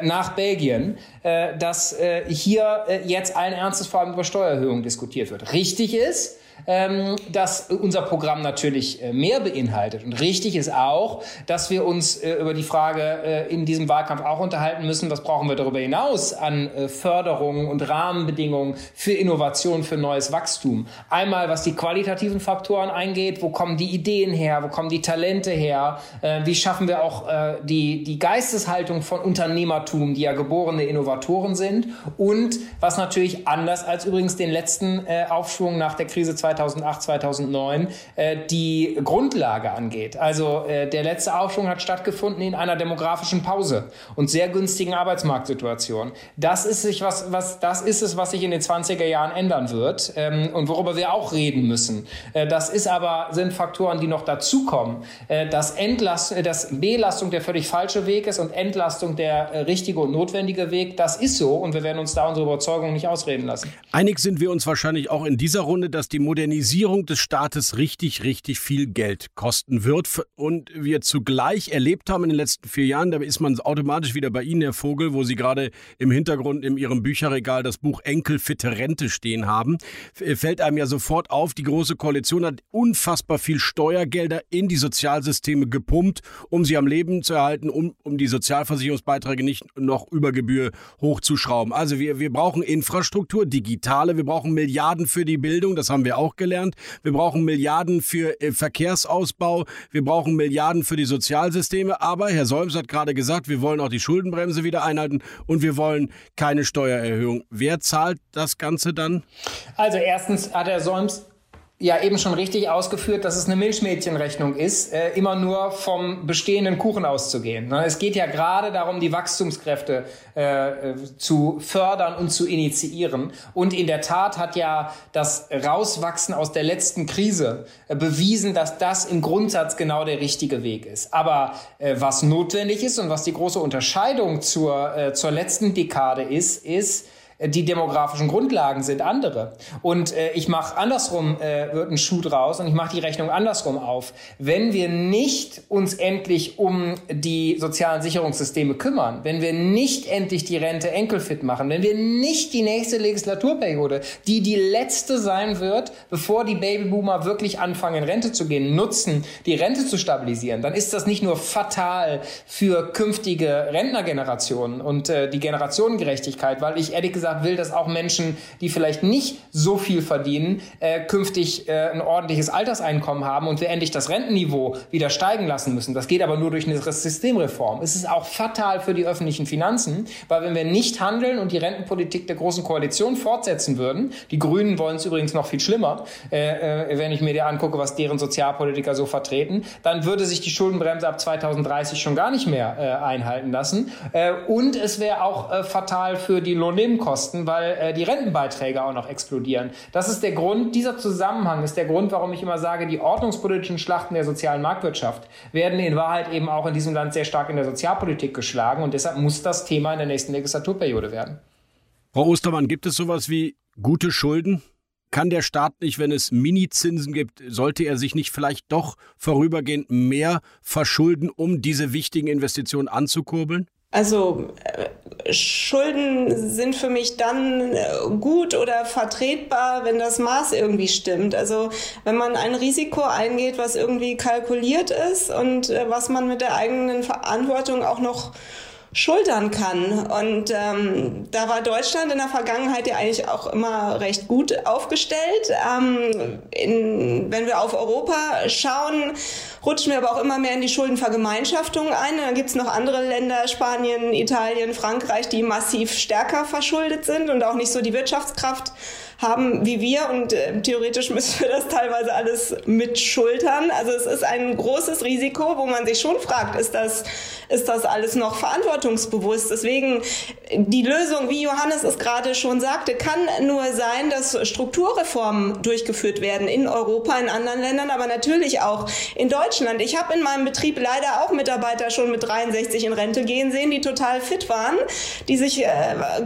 nach Belgien, dass äh, hier äh, jetzt allen Ernstes vor allem über Steuererhöhungen diskutiert wird. Richtig ist, ähm, dass unser Programm natürlich äh, mehr beinhaltet. Und richtig ist auch, dass wir uns äh, über die Frage äh, in diesem Wahlkampf auch unterhalten müssen, was brauchen wir darüber hinaus an äh, Förderungen und Rahmenbedingungen für Innovation, für neues Wachstum. Einmal, was die qualitativen Faktoren eingeht, wo kommen die Ideen her, wo kommen die Talente her, äh, wie schaffen wir auch äh, die, die Geisteshaltung von Unternehmertum, die ja geborene Innovatoren sind? Und was natürlich anders als übrigens den letzten Aufschwung nach der Krise 2000 2008, 2009 äh, die Grundlage angeht. Also äh, der letzte Aufschwung hat stattgefunden in einer demografischen Pause und sehr günstigen Arbeitsmarktsituation. Das ist, sich was, was, das ist es, was sich in den 20er Jahren ändern wird ähm, und worüber wir auch reden müssen. Äh, das ist aber, sind Faktoren, die noch dazukommen. Äh, dass, Entlast, äh, dass Belastung der völlig falsche Weg ist und Entlastung der äh, richtige und notwendige Weg, das ist so und wir werden uns da unsere Überzeugung nicht ausreden lassen. Einig sind wir uns wahrscheinlich auch in dieser Runde, dass die Modernisierung Modernisierung des Staates richtig, richtig viel Geld kosten wird. Und wir zugleich erlebt haben in den letzten vier Jahren, da ist man automatisch wieder bei Ihnen, Herr Vogel, wo Sie gerade im Hintergrund in Ihrem Bücherregal das Buch Enkel fitte Rente stehen haben, fällt einem ja sofort auf, die Große Koalition hat unfassbar viel Steuergelder in die Sozialsysteme gepumpt, um sie am Leben zu erhalten, um, um die Sozialversicherungsbeiträge nicht noch über Gebühr hochzuschrauben. Also wir, wir brauchen Infrastruktur, digitale, wir brauchen Milliarden für die Bildung, das haben wir auch auch gelernt. Wir brauchen Milliarden für äh, Verkehrsausbau. Wir brauchen Milliarden für die Sozialsysteme. Aber Herr Solms hat gerade gesagt, wir wollen auch die Schuldenbremse wieder einhalten und wir wollen keine Steuererhöhung. Wer zahlt das Ganze dann? Also erstens hat Herr Solms ja eben schon richtig ausgeführt, dass es eine Milchmädchenrechnung ist, äh, immer nur vom bestehenden Kuchen auszugehen. Ne? Es geht ja gerade darum, die Wachstumskräfte äh, äh, zu fördern und zu initiieren. Und in der Tat hat ja das Rauswachsen aus der letzten Krise äh, bewiesen, dass das im Grundsatz genau der richtige Weg ist. Aber äh, was notwendig ist und was die große Unterscheidung zur, äh, zur letzten Dekade ist, ist, die demografischen Grundlagen sind andere. Und äh, ich mache andersrum, äh, wird ein Schuh draus und ich mache die Rechnung andersrum auf. Wenn wir nicht uns endlich um die sozialen Sicherungssysteme kümmern, wenn wir nicht endlich die Rente enkelfit machen, wenn wir nicht die nächste Legislaturperiode, die die letzte sein wird, bevor die Babyboomer wirklich anfangen, in Rente zu gehen, nutzen, die Rente zu stabilisieren, dann ist das nicht nur fatal für künftige Rentnergenerationen und äh, die Generationengerechtigkeit, weil ich ehrlich gesagt gesagt will, dass auch Menschen, die vielleicht nicht so viel verdienen, äh, künftig äh, ein ordentliches Alterseinkommen haben und wir endlich das Rentenniveau wieder steigen lassen müssen. Das geht aber nur durch eine Systemreform. Es ist auch fatal für die öffentlichen Finanzen, weil wenn wir nicht handeln und die Rentenpolitik der Großen Koalition fortsetzen würden, die Grünen wollen es übrigens noch viel schlimmer, äh, äh, wenn ich mir dir angucke, was deren Sozialpolitiker so vertreten, dann würde sich die Schuldenbremse ab 2030 schon gar nicht mehr äh, einhalten lassen. Äh, und es wäre auch fatal für die Lohnnebenkosten Kosten, weil äh, die Rentenbeiträge auch noch explodieren. Das ist der Grund, dieser Zusammenhang ist der Grund, warum ich immer sage, die ordnungspolitischen Schlachten der sozialen Marktwirtschaft werden in Wahrheit eben auch in diesem Land sehr stark in der Sozialpolitik geschlagen und deshalb muss das Thema in der nächsten Legislaturperiode werden. Frau Ostermann, gibt es sowas wie gute Schulden? Kann der Staat nicht, wenn es Minizinsen gibt, sollte er sich nicht vielleicht doch vorübergehend mehr verschulden, um diese wichtigen Investitionen anzukurbeln? Also äh, Schulden sind für mich dann äh, gut oder vertretbar, wenn das Maß irgendwie stimmt. Also wenn man ein Risiko eingeht, was irgendwie kalkuliert ist und äh, was man mit der eigenen Verantwortung auch noch schultern kann. Und ähm, da war Deutschland in der Vergangenheit ja eigentlich auch immer recht gut aufgestellt. Ähm, in, wenn wir auf Europa schauen, rutschen wir aber auch immer mehr in die Schuldenvergemeinschaftung ein. Dann gibt's noch andere Länder, Spanien, Italien, Frankreich, die massiv stärker verschuldet sind und auch nicht so die Wirtschaftskraft haben wie wir und äh, theoretisch müssen wir das teilweise alles mit schultern. Also es ist ein großes Risiko, wo man sich schon fragt, ist das, ist das alles noch verantwortungsbewusst? Deswegen die Lösung, wie Johannes es gerade schon sagte, kann nur sein, dass Strukturreformen durchgeführt werden in Europa, in anderen Ländern, aber natürlich auch in Deutschland. Ich habe in meinem Betrieb leider auch Mitarbeiter schon mit 63 in Rente gehen sehen, die total fit waren, die sich äh,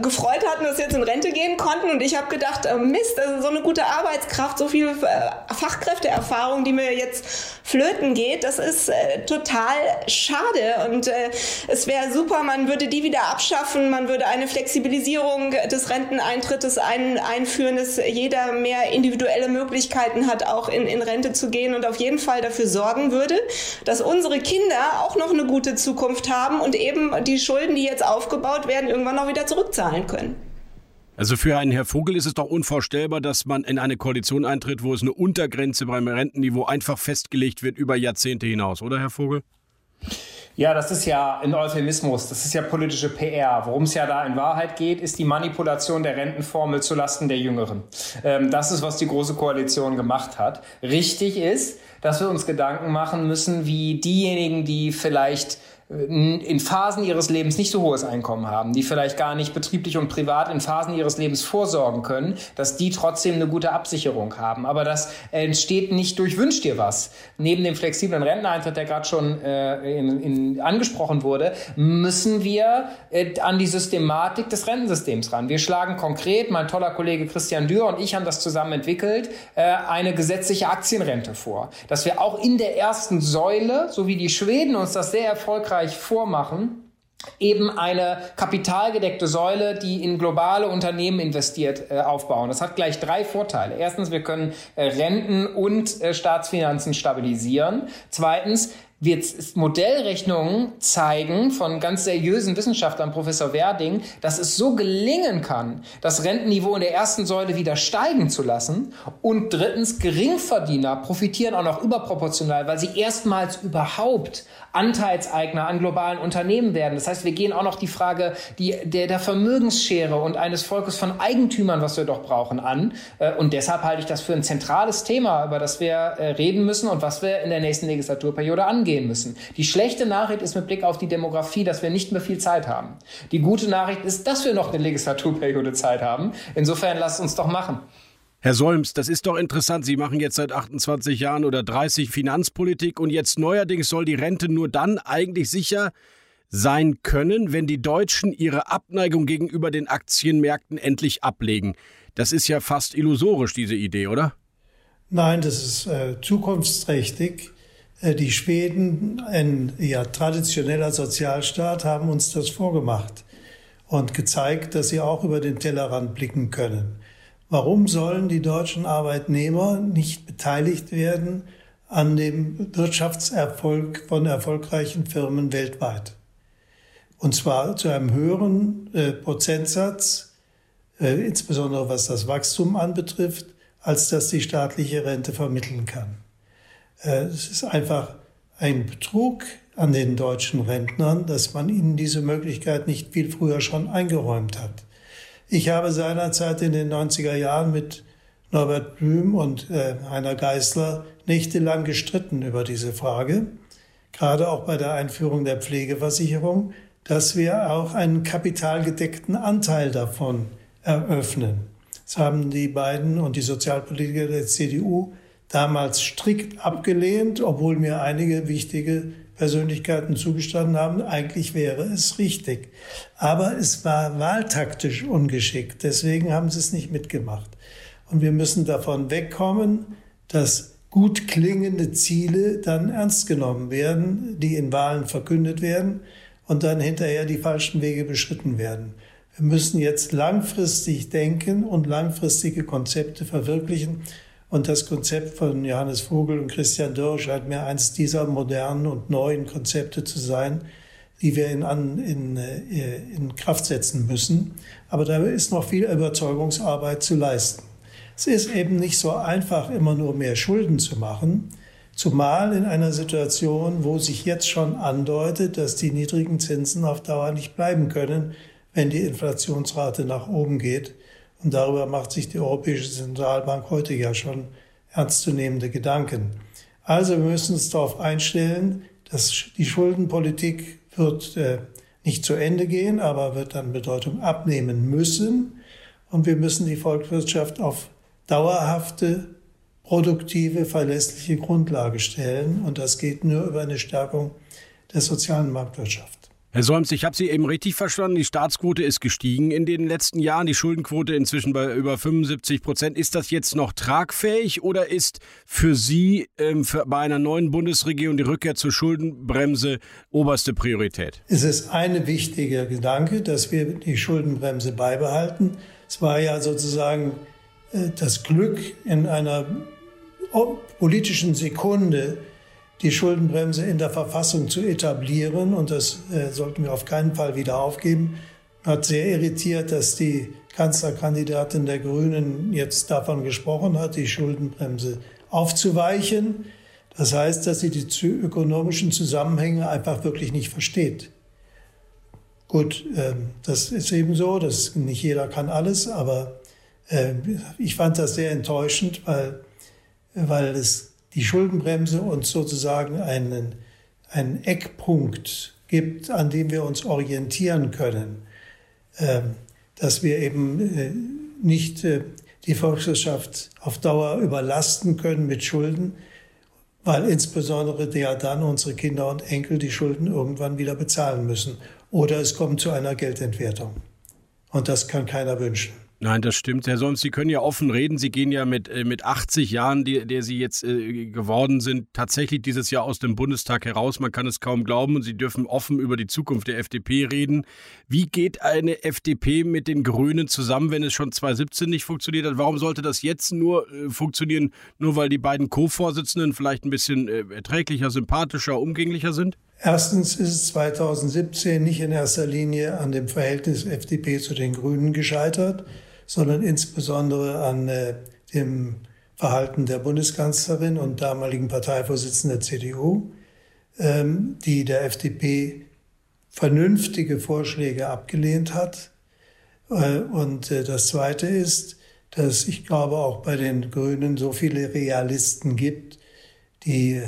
gefreut hatten, dass sie jetzt in Rente gehen konnten und ich habe gedacht, ähm, Mist, also so eine gute Arbeitskraft, so viel äh, Fachkräfteerfahrung, die mir jetzt flöten geht, das ist äh, total schade. Und äh, es wäre super, man würde die wieder abschaffen, man würde eine Flexibilisierung des Renteneintrittes ein, einführen, dass jeder mehr individuelle Möglichkeiten hat, auch in, in Rente zu gehen und auf jeden Fall dafür sorgen würde, dass unsere Kinder auch noch eine gute Zukunft haben und eben die Schulden, die jetzt aufgebaut werden, irgendwann noch wieder zurückzahlen können. Also für einen Herr Vogel ist es doch unvorstellbar, dass man in eine Koalition eintritt, wo es eine Untergrenze beim Rentenniveau einfach festgelegt wird über Jahrzehnte hinaus, oder Herr Vogel? Ja, das ist ja ein Euphemismus, das ist ja politische PR. Worum es ja da in Wahrheit geht, ist die Manipulation der Rentenformel zulasten der Jüngeren. Ähm, das ist, was die Große Koalition gemacht hat. Richtig ist, dass wir uns Gedanken machen müssen, wie diejenigen, die vielleicht in Phasen ihres Lebens nicht so hohes Einkommen haben, die vielleicht gar nicht betrieblich und privat in Phasen ihres Lebens vorsorgen können, dass die trotzdem eine gute Absicherung haben. Aber das entsteht nicht durch Wünsch dir was. Neben dem flexiblen Renteneintritt, der gerade schon äh, in, in, angesprochen wurde, müssen wir äh, an die Systematik des Rentensystems ran. Wir schlagen konkret, mein toller Kollege Christian Dürr und ich haben das zusammen entwickelt, äh, eine gesetzliche Aktienrente vor. Dass wir auch in der ersten Säule, so wie die Schweden uns das sehr erfolgreich erfolgreich vormachen, eben eine kapitalgedeckte Säule, die in globale Unternehmen investiert, äh, aufbauen. Das hat gleich drei Vorteile. Erstens, wir können äh, Renten und äh, Staatsfinanzen stabilisieren. Zweitens, wir Modellrechnungen zeigen von ganz seriösen Wissenschaftlern, Professor Werding, dass es so gelingen kann, das Rentenniveau in der ersten Säule wieder steigen zu lassen. Und drittens, Geringverdiener profitieren auch noch überproportional, weil sie erstmals überhaupt Anteilseigner an globalen Unternehmen werden. Das heißt, wir gehen auch noch die Frage die, der, der Vermögensschere und eines Volkes von Eigentümern, was wir doch brauchen, an. Äh, und deshalb halte ich das für ein zentrales Thema, über das wir äh, reden müssen und was wir in der nächsten Legislaturperiode angehen angehen müssen. Die schlechte Nachricht ist mit Blick auf die Demografie, dass wir nicht mehr viel Zeit haben. Die gute Nachricht ist, dass wir noch eine Legislaturperiode Zeit haben. Insofern lasst uns doch machen. Herr Solms, das ist doch interessant. Sie machen jetzt seit 28 Jahren oder 30 Finanzpolitik und jetzt neuerdings soll die Rente nur dann eigentlich sicher sein können, wenn die Deutschen ihre Abneigung gegenüber den Aktienmärkten endlich ablegen. Das ist ja fast illusorisch, diese Idee, oder? Nein, das ist äh, zukunftsträchtig. Äh, die Schweden, ein ja, traditioneller Sozialstaat, haben uns das vorgemacht und gezeigt, dass sie auch über den Tellerrand blicken können. Warum sollen die deutschen Arbeitnehmer nicht beteiligt werden an dem Wirtschaftserfolg von erfolgreichen Firmen weltweit? Und zwar zu einem höheren äh, Prozentsatz, äh, insbesondere was das Wachstum anbetrifft, als das die staatliche Rente vermitteln kann. Äh, es ist einfach ein Betrug an den deutschen Rentnern, dass man ihnen diese Möglichkeit nicht viel früher schon eingeräumt hat. Ich habe seinerzeit in den 90er Jahren mit Norbert Blüm und äh, Heiner Geißler nächtelang gestritten über diese Frage, gerade auch bei der Einführung der Pflegeversicherung, dass wir auch einen kapitalgedeckten Anteil davon eröffnen. Das haben die beiden und die Sozialpolitiker der CDU damals strikt abgelehnt, obwohl mir einige wichtige Persönlichkeiten zugestanden haben, eigentlich wäre es richtig. Aber es war wahltaktisch ungeschickt, deswegen haben sie es nicht mitgemacht. Und wir müssen davon wegkommen, dass gut klingende Ziele dann ernst genommen werden, die in Wahlen verkündet werden und dann hinterher die falschen Wege beschritten werden. Wir müssen jetzt langfristig denken und langfristige Konzepte verwirklichen. Und das Konzept von Johannes Vogel und Christian Dörr scheint mir eines dieser modernen und neuen Konzepte zu sein, die wir in, in, äh, in Kraft setzen müssen. Aber da ist noch viel Überzeugungsarbeit zu leisten. Es ist eben nicht so einfach, immer nur mehr Schulden zu machen, zumal in einer Situation, wo sich jetzt schon andeutet, dass die niedrigen Zinsen auf Dauer nicht bleiben können, wenn die Inflationsrate nach oben geht. Und darüber macht sich die Europäische Zentralbank heute ja schon ernstzunehmende Gedanken. Also wir müssen uns darauf einstellen, dass die Schuldenpolitik wird äh, nicht zu Ende gehen, aber wird an Bedeutung abnehmen müssen. Und wir müssen die Volkswirtschaft auf dauerhafte, produktive, verlässliche Grundlage stellen. Und das geht nur über eine Stärkung der sozialen Marktwirtschaft. Herr Solms, ich habe Sie eben richtig verstanden. Die Staatsquote ist gestiegen in den letzten Jahren, die Schuldenquote inzwischen bei über 75 Prozent. Ist das jetzt noch tragfähig oder ist für Sie ähm, für, bei einer neuen Bundesregierung die Rückkehr zur Schuldenbremse oberste Priorität? Es ist ein wichtiger Gedanke, dass wir die Schuldenbremse beibehalten. Es war ja sozusagen äh, das Glück in einer politischen Sekunde, die Schuldenbremse in der Verfassung zu etablieren. Und das äh, sollten wir auf keinen Fall wieder aufgeben. Hat sehr irritiert, dass die Kanzlerkandidatin der Grünen jetzt davon gesprochen hat, die Schuldenbremse aufzuweichen. Das heißt, dass sie die ökonomischen Zusammenhänge einfach wirklich nicht versteht. Gut, äh, das ist eben so, dass nicht jeder kann alles, aber äh, ich fand das sehr enttäuschend, weil, weil es die Schuldenbremse uns sozusagen einen, einen Eckpunkt gibt, an dem wir uns orientieren können, ähm, dass wir eben äh, nicht äh, die Volkswirtschaft auf Dauer überlasten können mit Schulden, weil insbesondere ja dann unsere Kinder und Enkel die Schulden irgendwann wieder bezahlen müssen. Oder es kommt zu einer Geldentwertung. Und das kann keiner wünschen. Nein, das stimmt, Herr Solms. Sie können ja offen reden. Sie gehen ja mit, äh, mit 80 Jahren, die, der Sie jetzt äh, geworden sind, tatsächlich dieses Jahr aus dem Bundestag heraus. Man kann es kaum glauben. Und Sie dürfen offen über die Zukunft der FDP reden. Wie geht eine FDP mit den Grünen zusammen, wenn es schon 2017 nicht funktioniert hat? Warum sollte das jetzt nur äh, funktionieren, nur weil die beiden Co-Vorsitzenden vielleicht ein bisschen äh, erträglicher, sympathischer, umgänglicher sind? Erstens ist es 2017 nicht in erster Linie an dem Verhältnis FDP zu den Grünen gescheitert sondern insbesondere an äh, dem Verhalten der Bundeskanzlerin und damaligen Parteivorsitzenden der CDU, ähm, die der FDP vernünftige Vorschläge abgelehnt hat. Äh, und äh, das Zweite ist, dass ich glaube auch bei den Grünen so viele Realisten gibt, die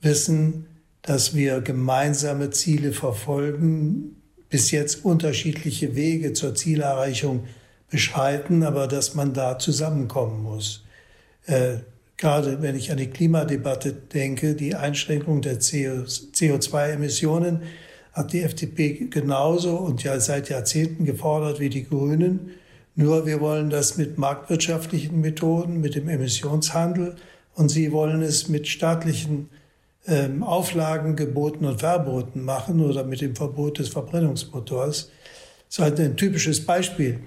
wissen, dass wir gemeinsame Ziele verfolgen, bis jetzt unterschiedliche Wege zur Zielerreichung beschreiten, aber dass man da zusammenkommen muss. Äh, gerade wenn ich an die Klimadebatte denke, die Einschränkung der CO2-Emissionen hat die FDP genauso und ja seit Jahrzehnten gefordert wie die Grünen. Nur wir wollen das mit marktwirtschaftlichen Methoden, mit dem Emissionshandel und sie wollen es mit staatlichen ähm, Auflagen, Geboten und Verboten machen oder mit dem Verbot des Verbrennungsmotors. Das ist halt ein typisches Beispiel.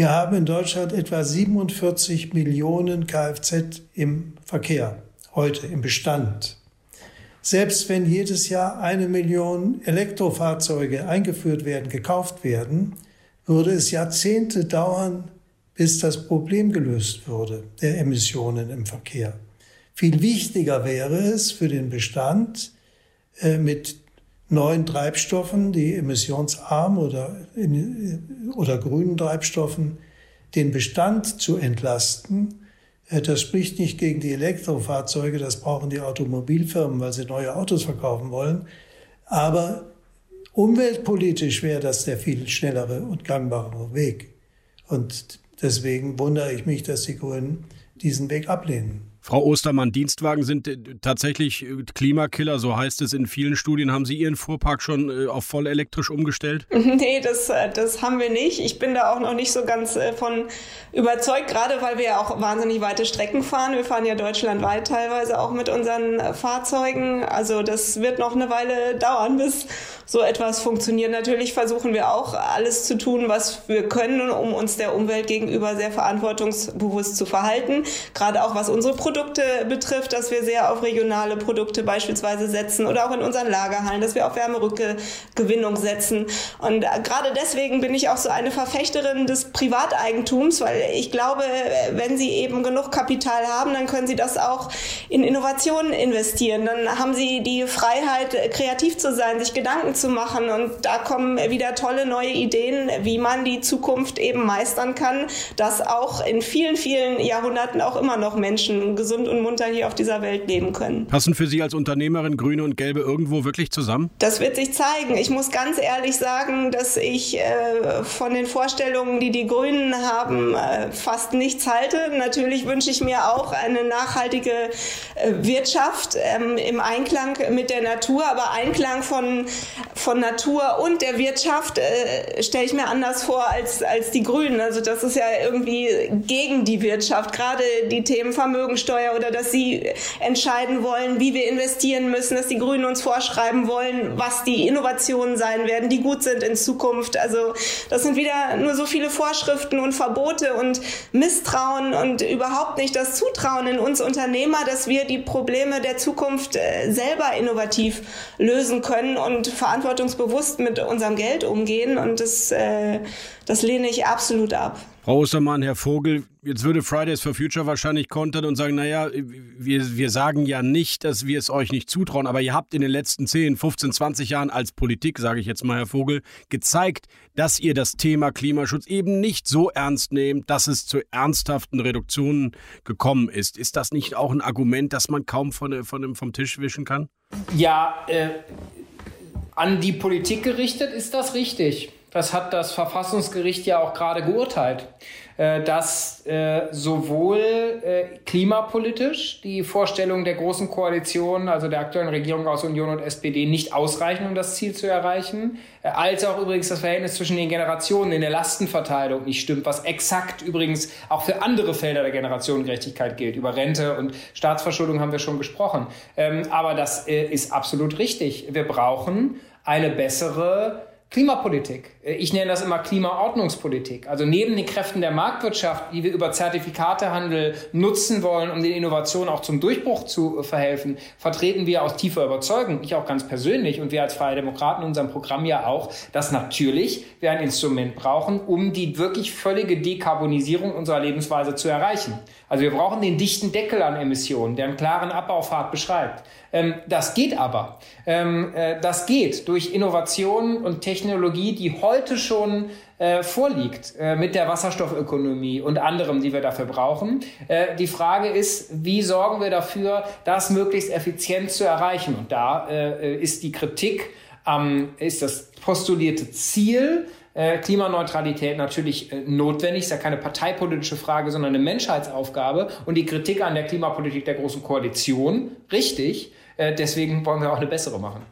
Wir haben in Deutschland etwa 47 Millionen Kfz im Verkehr, heute im Bestand. Selbst wenn jedes Jahr eine Million Elektrofahrzeuge eingeführt werden, gekauft werden, würde es Jahrzehnte dauern, bis das Problem gelöst würde der Emissionen im Verkehr. Viel wichtiger wäre es für den Bestand, äh, mit neuen Treibstoffen, die emissionsarm oder, oder grünen Treibstoffen, den Bestand zu entlasten. Äh, das spricht nicht gegen die Elektrofahrzeuge, das brauchen die Automobilfirmen, weil sie neue Autos verkaufen wollen. Aber umweltpolitisch wäre das der viel schnellere und gangbare Weg. Und deswegen wundere ich mich, dass die Grünen diesen Weg ablehnen. Frau Ostermann, Dienstwagen sind äh, tatsächlich äh, Klimakiller, so heißt es in vielen Studien. Haben Sie Ihren Fuhrpark schon äh, auf voll elektrisch umgestellt? Nee, das, das haben wir nicht. Ich bin da auch noch nicht so ganz von überzeugt, gerade weil wir ja auch wahnsinnig weite Strecken fahren. Wir fahren ja deutschlandweit teilweise auch mit unseren Fahrzeugen. Also das wird noch eine Weile dauern, bis so etwas funktioniert. Natürlich versuchen wir auch alles zu tun, was wir können, um uns der Umwelt gegenüber sehr verantwortungsbewusst zu verhalten. Gerade auch was unsere Produkte betrifft, dass wir sehr auf regionale Produkte beispielsweise setzen oder auch in unseren Lagerhallen, dass wir auf Wärmerückgewinnung setzen. Und gerade deswegen bin ich auch so eine Verfechterin des Privateigentums, weil ich glaube, wenn Sie eben genug Kapital haben, dann können Sie das auch in Innovationen investieren. Dann haben Sie die Freiheit, kreativ zu sein, sich Gedanken zu machen. Und da kommen wieder tolle neue Ideen, wie man die Zukunft eben meistern kann, dass auch in vielen, vielen Jahrhunderten auch immer noch Menschen gesund und munter hier auf dieser Welt leben können. Passen für Sie als Unternehmerin Grüne und Gelbe irgendwo wirklich zusammen? Das wird sich zeigen. Ich muss ganz ehrlich sagen, dass ich äh, von den Vorstellungen, die die Grünen haben, äh, fast nichts halte. Natürlich wünsche ich mir auch eine nachhaltige äh, Wirtschaft ähm, im Einklang mit der Natur, aber Einklang von von Natur und der Wirtschaft äh, stelle ich mir anders vor als, als die Grünen. Also das ist ja irgendwie gegen die Wirtschaft. Gerade die Themen Vermögensteuer oder dass sie entscheiden wollen, wie wir investieren müssen, dass die Grünen uns vorschreiben wollen, was die Innovationen sein werden, die gut sind in Zukunft. Also das sind wieder nur so viele Vorschriften und Verbote und Misstrauen und überhaupt nicht das Zutrauen in uns Unternehmer, dass wir die Probleme der Zukunft äh, selber innovativ lösen können und verantwortungsbewusst mit unserem Geld umgehen und das, äh, das lehne ich absolut ab. Frau Ostermann, Herr Vogel, jetzt würde Fridays for Future wahrscheinlich kontern und sagen, naja, wir, wir sagen ja nicht, dass wir es euch nicht zutrauen, aber ihr habt in den letzten 10, 15, 20 Jahren als Politik, sage ich jetzt mal, Herr Vogel, gezeigt, dass ihr das Thema Klimaschutz eben nicht so ernst nehmt, dass es zu ernsthaften Reduktionen gekommen ist. Ist das nicht auch ein Argument, das man kaum von, von, vom Tisch wischen kann? Ja, äh, an die Politik gerichtet ist das richtig. Das hat das Verfassungsgericht ja auch gerade geurteilt, äh, dass äh, sowohl äh, klimapolitisch die Vorstellungen der großen Koalition, also der aktuellen Regierung aus Union und SPD, nicht ausreichen, um das Ziel zu erreichen, als auch übrigens das Verhältnis zwischen den Generationen in der Lastenverteilung nicht stimmt, was exakt übrigens auch für andere Felder der Generationengerechtigkeit gilt. Über Rente und Staatsverschuldung haben wir schon gesprochen. Ähm, aber das ist absolut richtig. Wir brauchen eine bessere Klimapolitik. Ich nenne das immer Klimaordnungspolitik. Also neben den Kräften der Marktwirtschaft, die wir über Zertifikatehandel nutzen wollen, um den Innovationen auch zum Durchbruch zu äh, verhelfen, vertreten wir aus tiefer Überzeugung, ich auch ganz persönlich und wir als Freie Demokraten in unserem Programm ja auch, dass natürlich wir ein Instrument brauchen, um die wirklich völlige Dekarbonisierung unserer Lebensweise zu erreichen. Also wir brauchen den dichten Deckel an Emissionen, der einen klaren Abbaufahrt beschreibt. Ähm, das geht aber. Ähm, äh, das geht durch Innovationen und Technologie, die heute schon äh, vorliegt äh, mit der Wasserstoffökonomie und anderem, die wir dafür brauchen. Äh, die Frage ist, wie sorgen wir dafür, das möglichst effizient zu erreichen? Und da ist die Kritik am, ist das postulierte Ziel, Klimaneutralität natürlich notwendig, ist ja keine parteipolitische Frage, sondern eine Menschheitsaufgabe. Und die Kritik an der Klimapolitik der Großen Koalition, richtig, deswegen wollen wir auch eine bessere machen.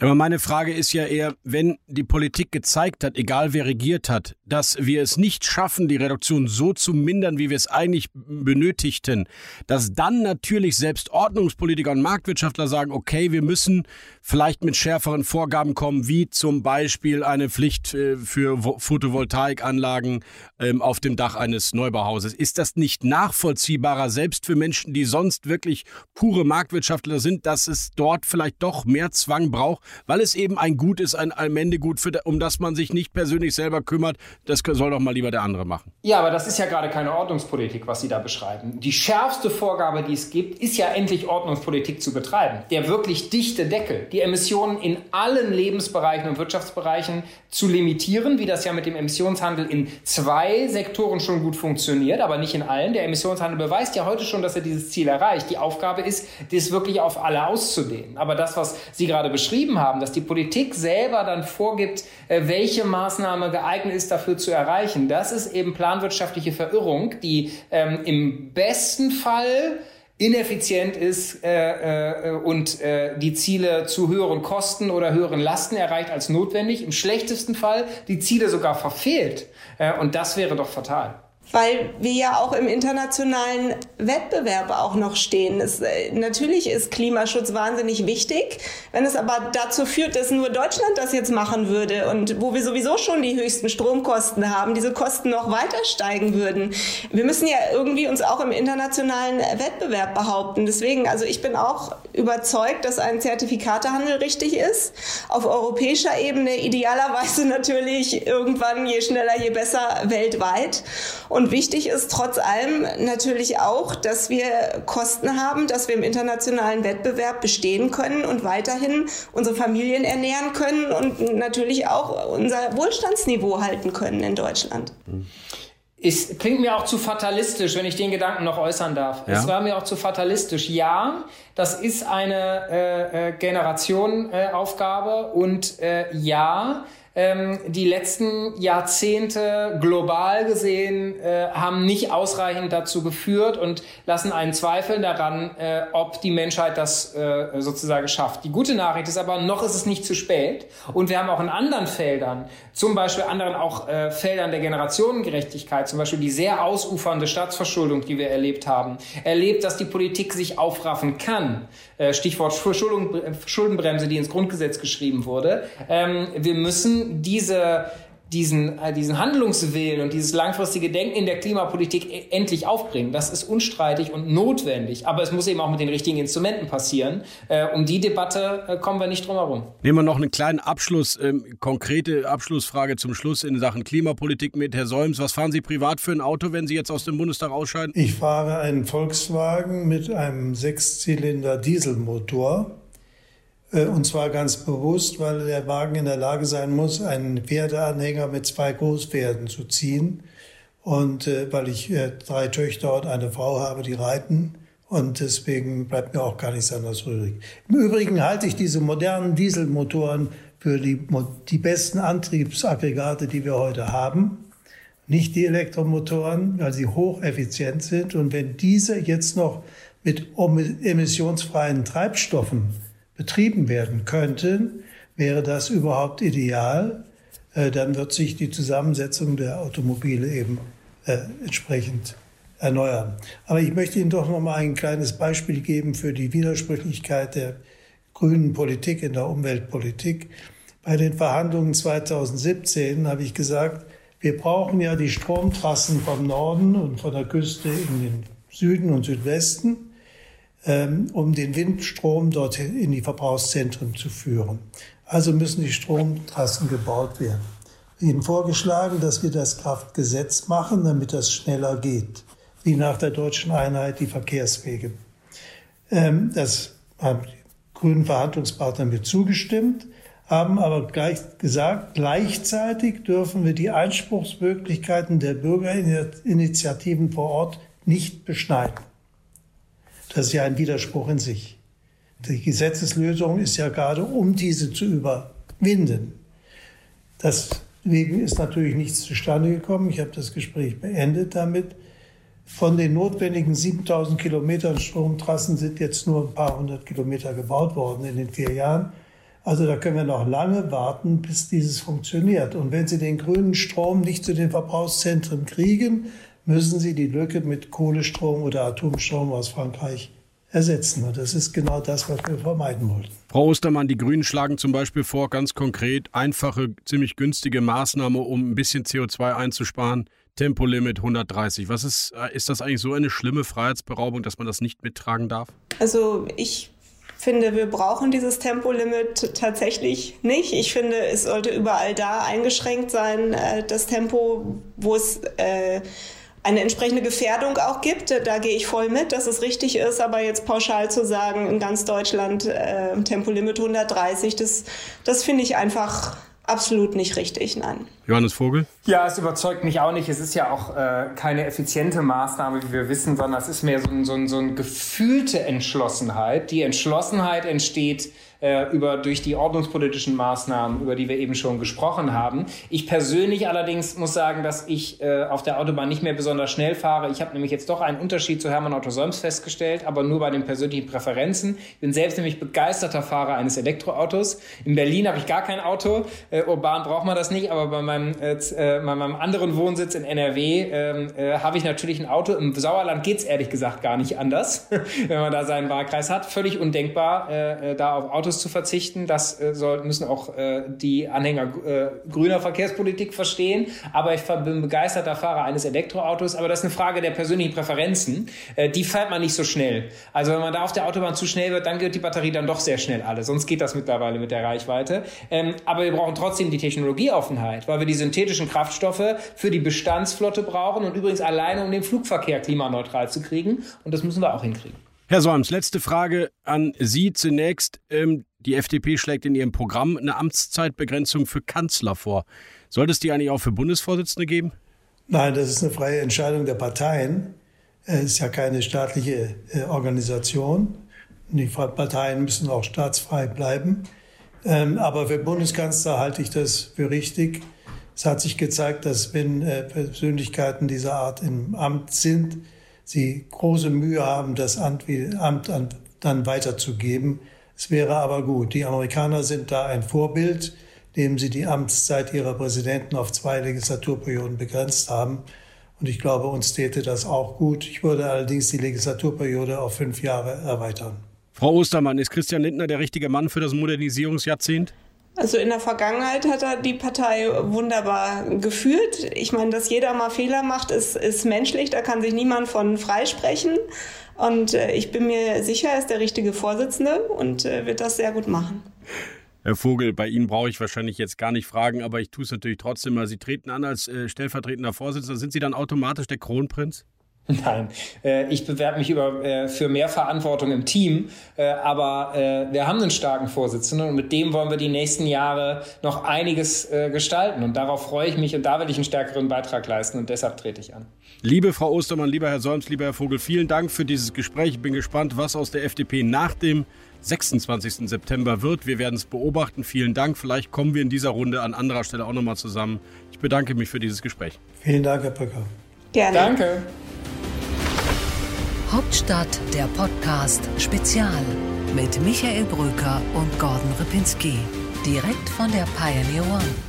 Aber meine Frage ist ja eher, wenn die Politik gezeigt hat, egal wer regiert hat, dass wir es nicht schaffen, die Reduktion so zu mindern, wie wir es eigentlich benötigten, dass dann natürlich selbst Ordnungspolitiker und Marktwirtschaftler sagen, okay, wir müssen vielleicht mit schärferen Vorgaben kommen, wie zum Beispiel eine Pflicht äh, für Photovoltaikanlagen ähm, auf dem Dach eines Neubauhauses. Ist das nicht nachvollziehbarer, selbst für Menschen, die sonst wirklich pure Marktwirtschaftler sind, dass es dort vielleicht doch mehr Zwang braucht, weil es eben ein Gut ist, ein Allmendegut, um das man sich nicht persönlich selber kümmert. Das soll doch mal lieber der andere machen. Ja, aber das ist ja gerade keine Ordnungspolitik, was Sie da beschreiben. Die schärfste Vorgabe, die es gibt, ist ja endlich Ordnungspolitik zu betreiben. Der wirklich dichte Deckel, die Emissionen in allen Lebensbereichen und Wirtschaftsbereichen zu limitieren, wie das ja mit dem Emissionshandel in zwei Sektoren schon gut funktioniert, aber nicht in allen. Der Emissionshandel beweist ja heute schon, dass er dieses Ziel erreicht. Die Aufgabe ist, das wirklich auf alle auszudehnen. Aber das, was Sie gerade beschrieben haben, dass die Politik selber dann vorgibt, äh, welche Maßnahme geeignet ist, dafür zu erreichen. Das ist eben planwirtschaftliche Verirrung, die ähm, im besten Fall ineffizient ist äh, äh, und äh, die Ziele zu höheren Kosten oder höheren Lasten erreicht als notwendig. Im schlechtesten Fall die Ziele sogar verfehlt. Äh, und das wäre doch fatal weil wir ja auch im internationalen Wettbewerb auch noch stehen. Es, äh, natürlich ist Klimaschutz wahnsinnig wichtig. Wenn es aber dazu führt, dass nur Deutschland das jetzt machen würde und wo wir sowieso schon die höchsten Stromkosten haben, diese Kosten noch weiter steigen würden. Wir müssen ja irgendwie uns auch im internationalen Wettbewerb behaupten. Deswegen, also ich bin auch überzeugt, dass ein Zertifikatehandel richtig ist. Auf europäischer Ebene idealerweise natürlich irgendwann je schneller, je besser weltweit. Wichtig ist trotz allem natürlich auch, dass wir Kosten haben, dass wir im internationalen Wettbewerb bestehen können und weiterhin unsere Familien ernähren können und natürlich auch unser Wohlstandsniveau halten können in Deutschland. Es klingt mir auch zu fatalistisch, wenn ich den Gedanken noch äußern darf. Ja. Es war mir auch zu fatalistisch. Ja, das ist eine äh, äh, Generationenaufgabe äh, und äh, ja, ähm, die letzten Jahrzehnte global gesehen äh, haben nicht ausreichend dazu geführt und lassen einen Zweifeln daran, äh, ob die Menschheit das äh, sozusagen schafft. Die gute Nachricht ist aber, noch ist es nicht zu spät. Und wir haben auch in anderen Feldern, zum Beispiel anderen auch äh, Feldern der Generationengerechtigkeit, zum Beispiel die sehr ausufernde Staatsverschuldung, die wir erlebt haben, erlebt, dass die Politik sich aufraffen kann. Äh, Stichwort Schuldenbremse, die ins Grundgesetz geschrieben wurde. Ähm, wir müssen diese diesen, äh, diesen Handlungswillen und dieses langfristige Denken in der Klimapolitik e-, endlich aufbringen. Das ist unstreitig und notwendig. Aber es muss eben auch mit den richtigen Instrumenten passieren. Äh, um die Debatte äh, kommen wir nicht drum herum. Nehmen wir noch einen kleinen Abschluss, ähm, konkrete Abschlussfrage zum Schluss in Sachen Klimapolitik mit Herr Solms. Was fahren Sie privat für ein Auto, wenn Sie jetzt aus dem Bundestag ausscheiden? Ich fahre einen Volkswagen mit einem Sechszylinder Dieselmotor. Äh, und zwar ganz bewusst, weil der Wagen in der Lage sein muss, einen Pferdeanhänger mit zwei Großpferden zu ziehen. Und äh, weil ich äh, drei Töchter und eine Frau habe, die reiten. Und deswegen bleibt mir auch gar nichts anderes übrig. Im Übrigen halte ich diese modernen Dieselmotoren für die, die besten Antriebsaggregate, die wir heute haben. Nicht die Elektromotoren, weil sie hocheffizient sind. Und wenn diese jetzt noch mit emissionsfreien Treibstoffen betrieben werden könnten, wäre das überhaupt ideal. Äh, dann wird sich die Zusammensetzung der Automobile eben äh, entsprechend erneuern. Aber ich möchte Ihnen doch noch mal ein kleines Beispiel geben für die Widersprüchlichkeit der grünen Politik in der Umweltpolitik. Bei den Verhandlungen 2017 habe ich gesagt, wir brauchen ja die Stromtrassen vom Norden und von der Küste in den Süden und Südwesten, um den Windstrom dort in die Verbrauchszentren zu führen. Also müssen die Stromtrassen gebaut werden. Ihnen vorgeschlagen, dass wir das Kraftgesetz machen, damit das schneller geht, wie nach der deutschen Einheit die Verkehrswege. Ähm, das haben die grünen Verhandlungspartner mir zugestimmt, haben aber gleich gesagt, gleichzeitig dürfen wir die Einspruchsmöglichkeiten der Bürgerinitiativen vor Ort nicht beschneiden. Das ist ja ein Widerspruch in sich. Die Gesetzeslösung ist ja gerade, um diese zu überwinden. Deswegen ist natürlich nichts zustande gekommen. Ich habe das Gespräch beendet damit. Von den notwendigen 7000 Kilometern Stromtrassen sind jetzt nur ein paar hundert Kilometer gebaut worden in den vier Jahren. Also da können wir noch lange warten, bis dieses funktioniert. Und wenn Sie den grünen Strom nicht zu den Verbrauchszentren kriegen, müssen Sie die Lücke mit Kohlestrom oder Atomstrom aus Frankreich ersetzen. Und das ist genau das, was wir vermeiden wollten. Frau Ostermann, die Grünen schlagen zum Beispiel vor, ganz konkret einfache, ziemlich günstige Maßnahme, um ein bisschen CO2 einzusparen. Tempolimit 130. Was ist, äh, ist das eigentlich so eine schlimme Freiheitsberaubung, dass man das nicht mittragen darf? Also ich finde, wir brauchen dieses Tempolimit tatsächlich nicht. Ich finde, es sollte überall da eingeschränkt sein, äh, das Tempo, wo es äh, eine entsprechende Gefährdung auch gibt. Da gehe ich voll mit, dass es richtig ist, aber jetzt pauschal zu sagen, in ganz Deutschland äh, Tempolimit 130, das, das finde ich einfach absolut nicht richtig, nein. Johannes Vogel? Ja, es überzeugt mich auch nicht. Es ist ja auch äh, keine effiziente Maßnahme, wie wir wissen, sondern es ist mehr so, so, so eine gefühlte Entschlossenheit. Die Entschlossenheit entsteht äh, über, durch die ordnungspolitischen Maßnahmen, über die wir eben schon gesprochen haben. Ich persönlich allerdings muss sagen, dass ich äh, auf der Autobahn nicht mehr besonders schnell fahre. Ich habe nämlich jetzt doch einen Unterschied zu Hermann Otto Solms festgestellt, aber nur bei den persönlichen Präferenzen. Ich bin selbst nämlich begeisterter Fahrer eines Elektroautos. In Berlin habe ich gar kein Auto. Äh, urban braucht man das nicht, aber bei meinem, äh, äh bei meinem anderen Wohnsitz in NRW ähm, äh, habe ich natürlich ein Auto. Im Sauerland geht es ehrlich gesagt gar nicht anders, wenn man da seinen Wahlkreis hat. Völlig undenkbar, äh, äh da auf Autos Autos zu verzichten. Das äh, soll, müssen auch äh, die Anhänger äh, grüner Verkehrspolitik verstehen. Aber ich bin begeisterter Fahrer eines Elektroautos. Aber das ist eine Frage der persönlichen Präferenzen. Äh, die fährt man nicht so schnell. Also wenn man da auf der Autobahn zu schnell wird, dann geht die Batterie dann doch sehr schnell alle. Sonst geht das mittlerweile mit der Reichweite. Ähm, aber wir brauchen trotzdem die Technologieoffenheit, weil wir die synthetischen Kraftstoffe für die Bestandsflotte brauchen und übrigens alleine, um den Flugverkehr klimaneutral zu kriegen. Und das müssen wir auch hinkriegen. Herr Solms, letzte Frage an Sie zunächst. Ähm, die FDP schlägt in ihrem Programm eine Amtszeitbegrenzung für Kanzler vor. Sollte es die eigentlich auch für Bundesvorsitzende geben? Nein, das ist eine freie Entscheidung der Parteien. Es ist ja keine staatliche äh, Organisation. Die Parteien müssen auch staatsfrei bleiben. Ähm, aber für Bundeskanzler halte ich das für richtig. Es hat sich gezeigt, dass wenn äh, Persönlichkeiten dieser Art im Amt sind, sie große Mühe haben, das Amt dann weiterzugeben. Es wäre aber gut. Die Amerikaner sind da ein Vorbild, indem sie die Amtszeit ihrer Präsidenten auf zwei Legislaturperioden begrenzt haben. Und ich glaube, uns täte das auch gut. Ich würde allerdings die Legislaturperiode auf fünf Jahre erweitern. Frau Ostermann, ist Christian Lindner der richtige Mann für das Modernisierungsjahrzehnt? Also in der Vergangenheit hat er die Partei wunderbar geführt. Ich meine, dass jeder mal Fehler macht, ist, ist menschlich. Da kann sich niemand von freisprechen. Und äh, ich bin mir sicher, er ist der richtige Vorsitzende und äh, wird das sehr gut machen. Herr Vogel, bei Ihnen brauche ich wahrscheinlich jetzt gar nicht fragen, aber ich tue es natürlich trotzdem mal. Sie treten an als äh, stellvertretender Vorsitzender. Sind Sie dann automatisch der Kronprinz? Nein, äh, ich bewerbe mich über, äh, für mehr Verantwortung im Team, äh, aber wir haben einen starken Vorsitzenden und mit dem wollen wir die nächsten Jahre noch einiges gestalten und darauf freue ich mich und da will ich einen stärkeren Beitrag leisten und deshalb trete ich an. Liebe Frau Ostermann, lieber Herr Solms, lieber Herr Vogel, vielen Dank für dieses Gespräch. Ich bin gespannt, was aus der FDP nach dem 26. September wird. Wir werden es beobachten. Vielen Dank. Vielleicht kommen wir in dieser Runde an anderer Stelle auch nochmal zusammen. Ich bedanke mich für dieses Gespräch. Vielen Dank, Herr Brücker. Gerne. Danke. Hauptstadt, der Podcast Spezial mit Michael Bröker und Gordon Ripinski. Direkt von der Pioneer One.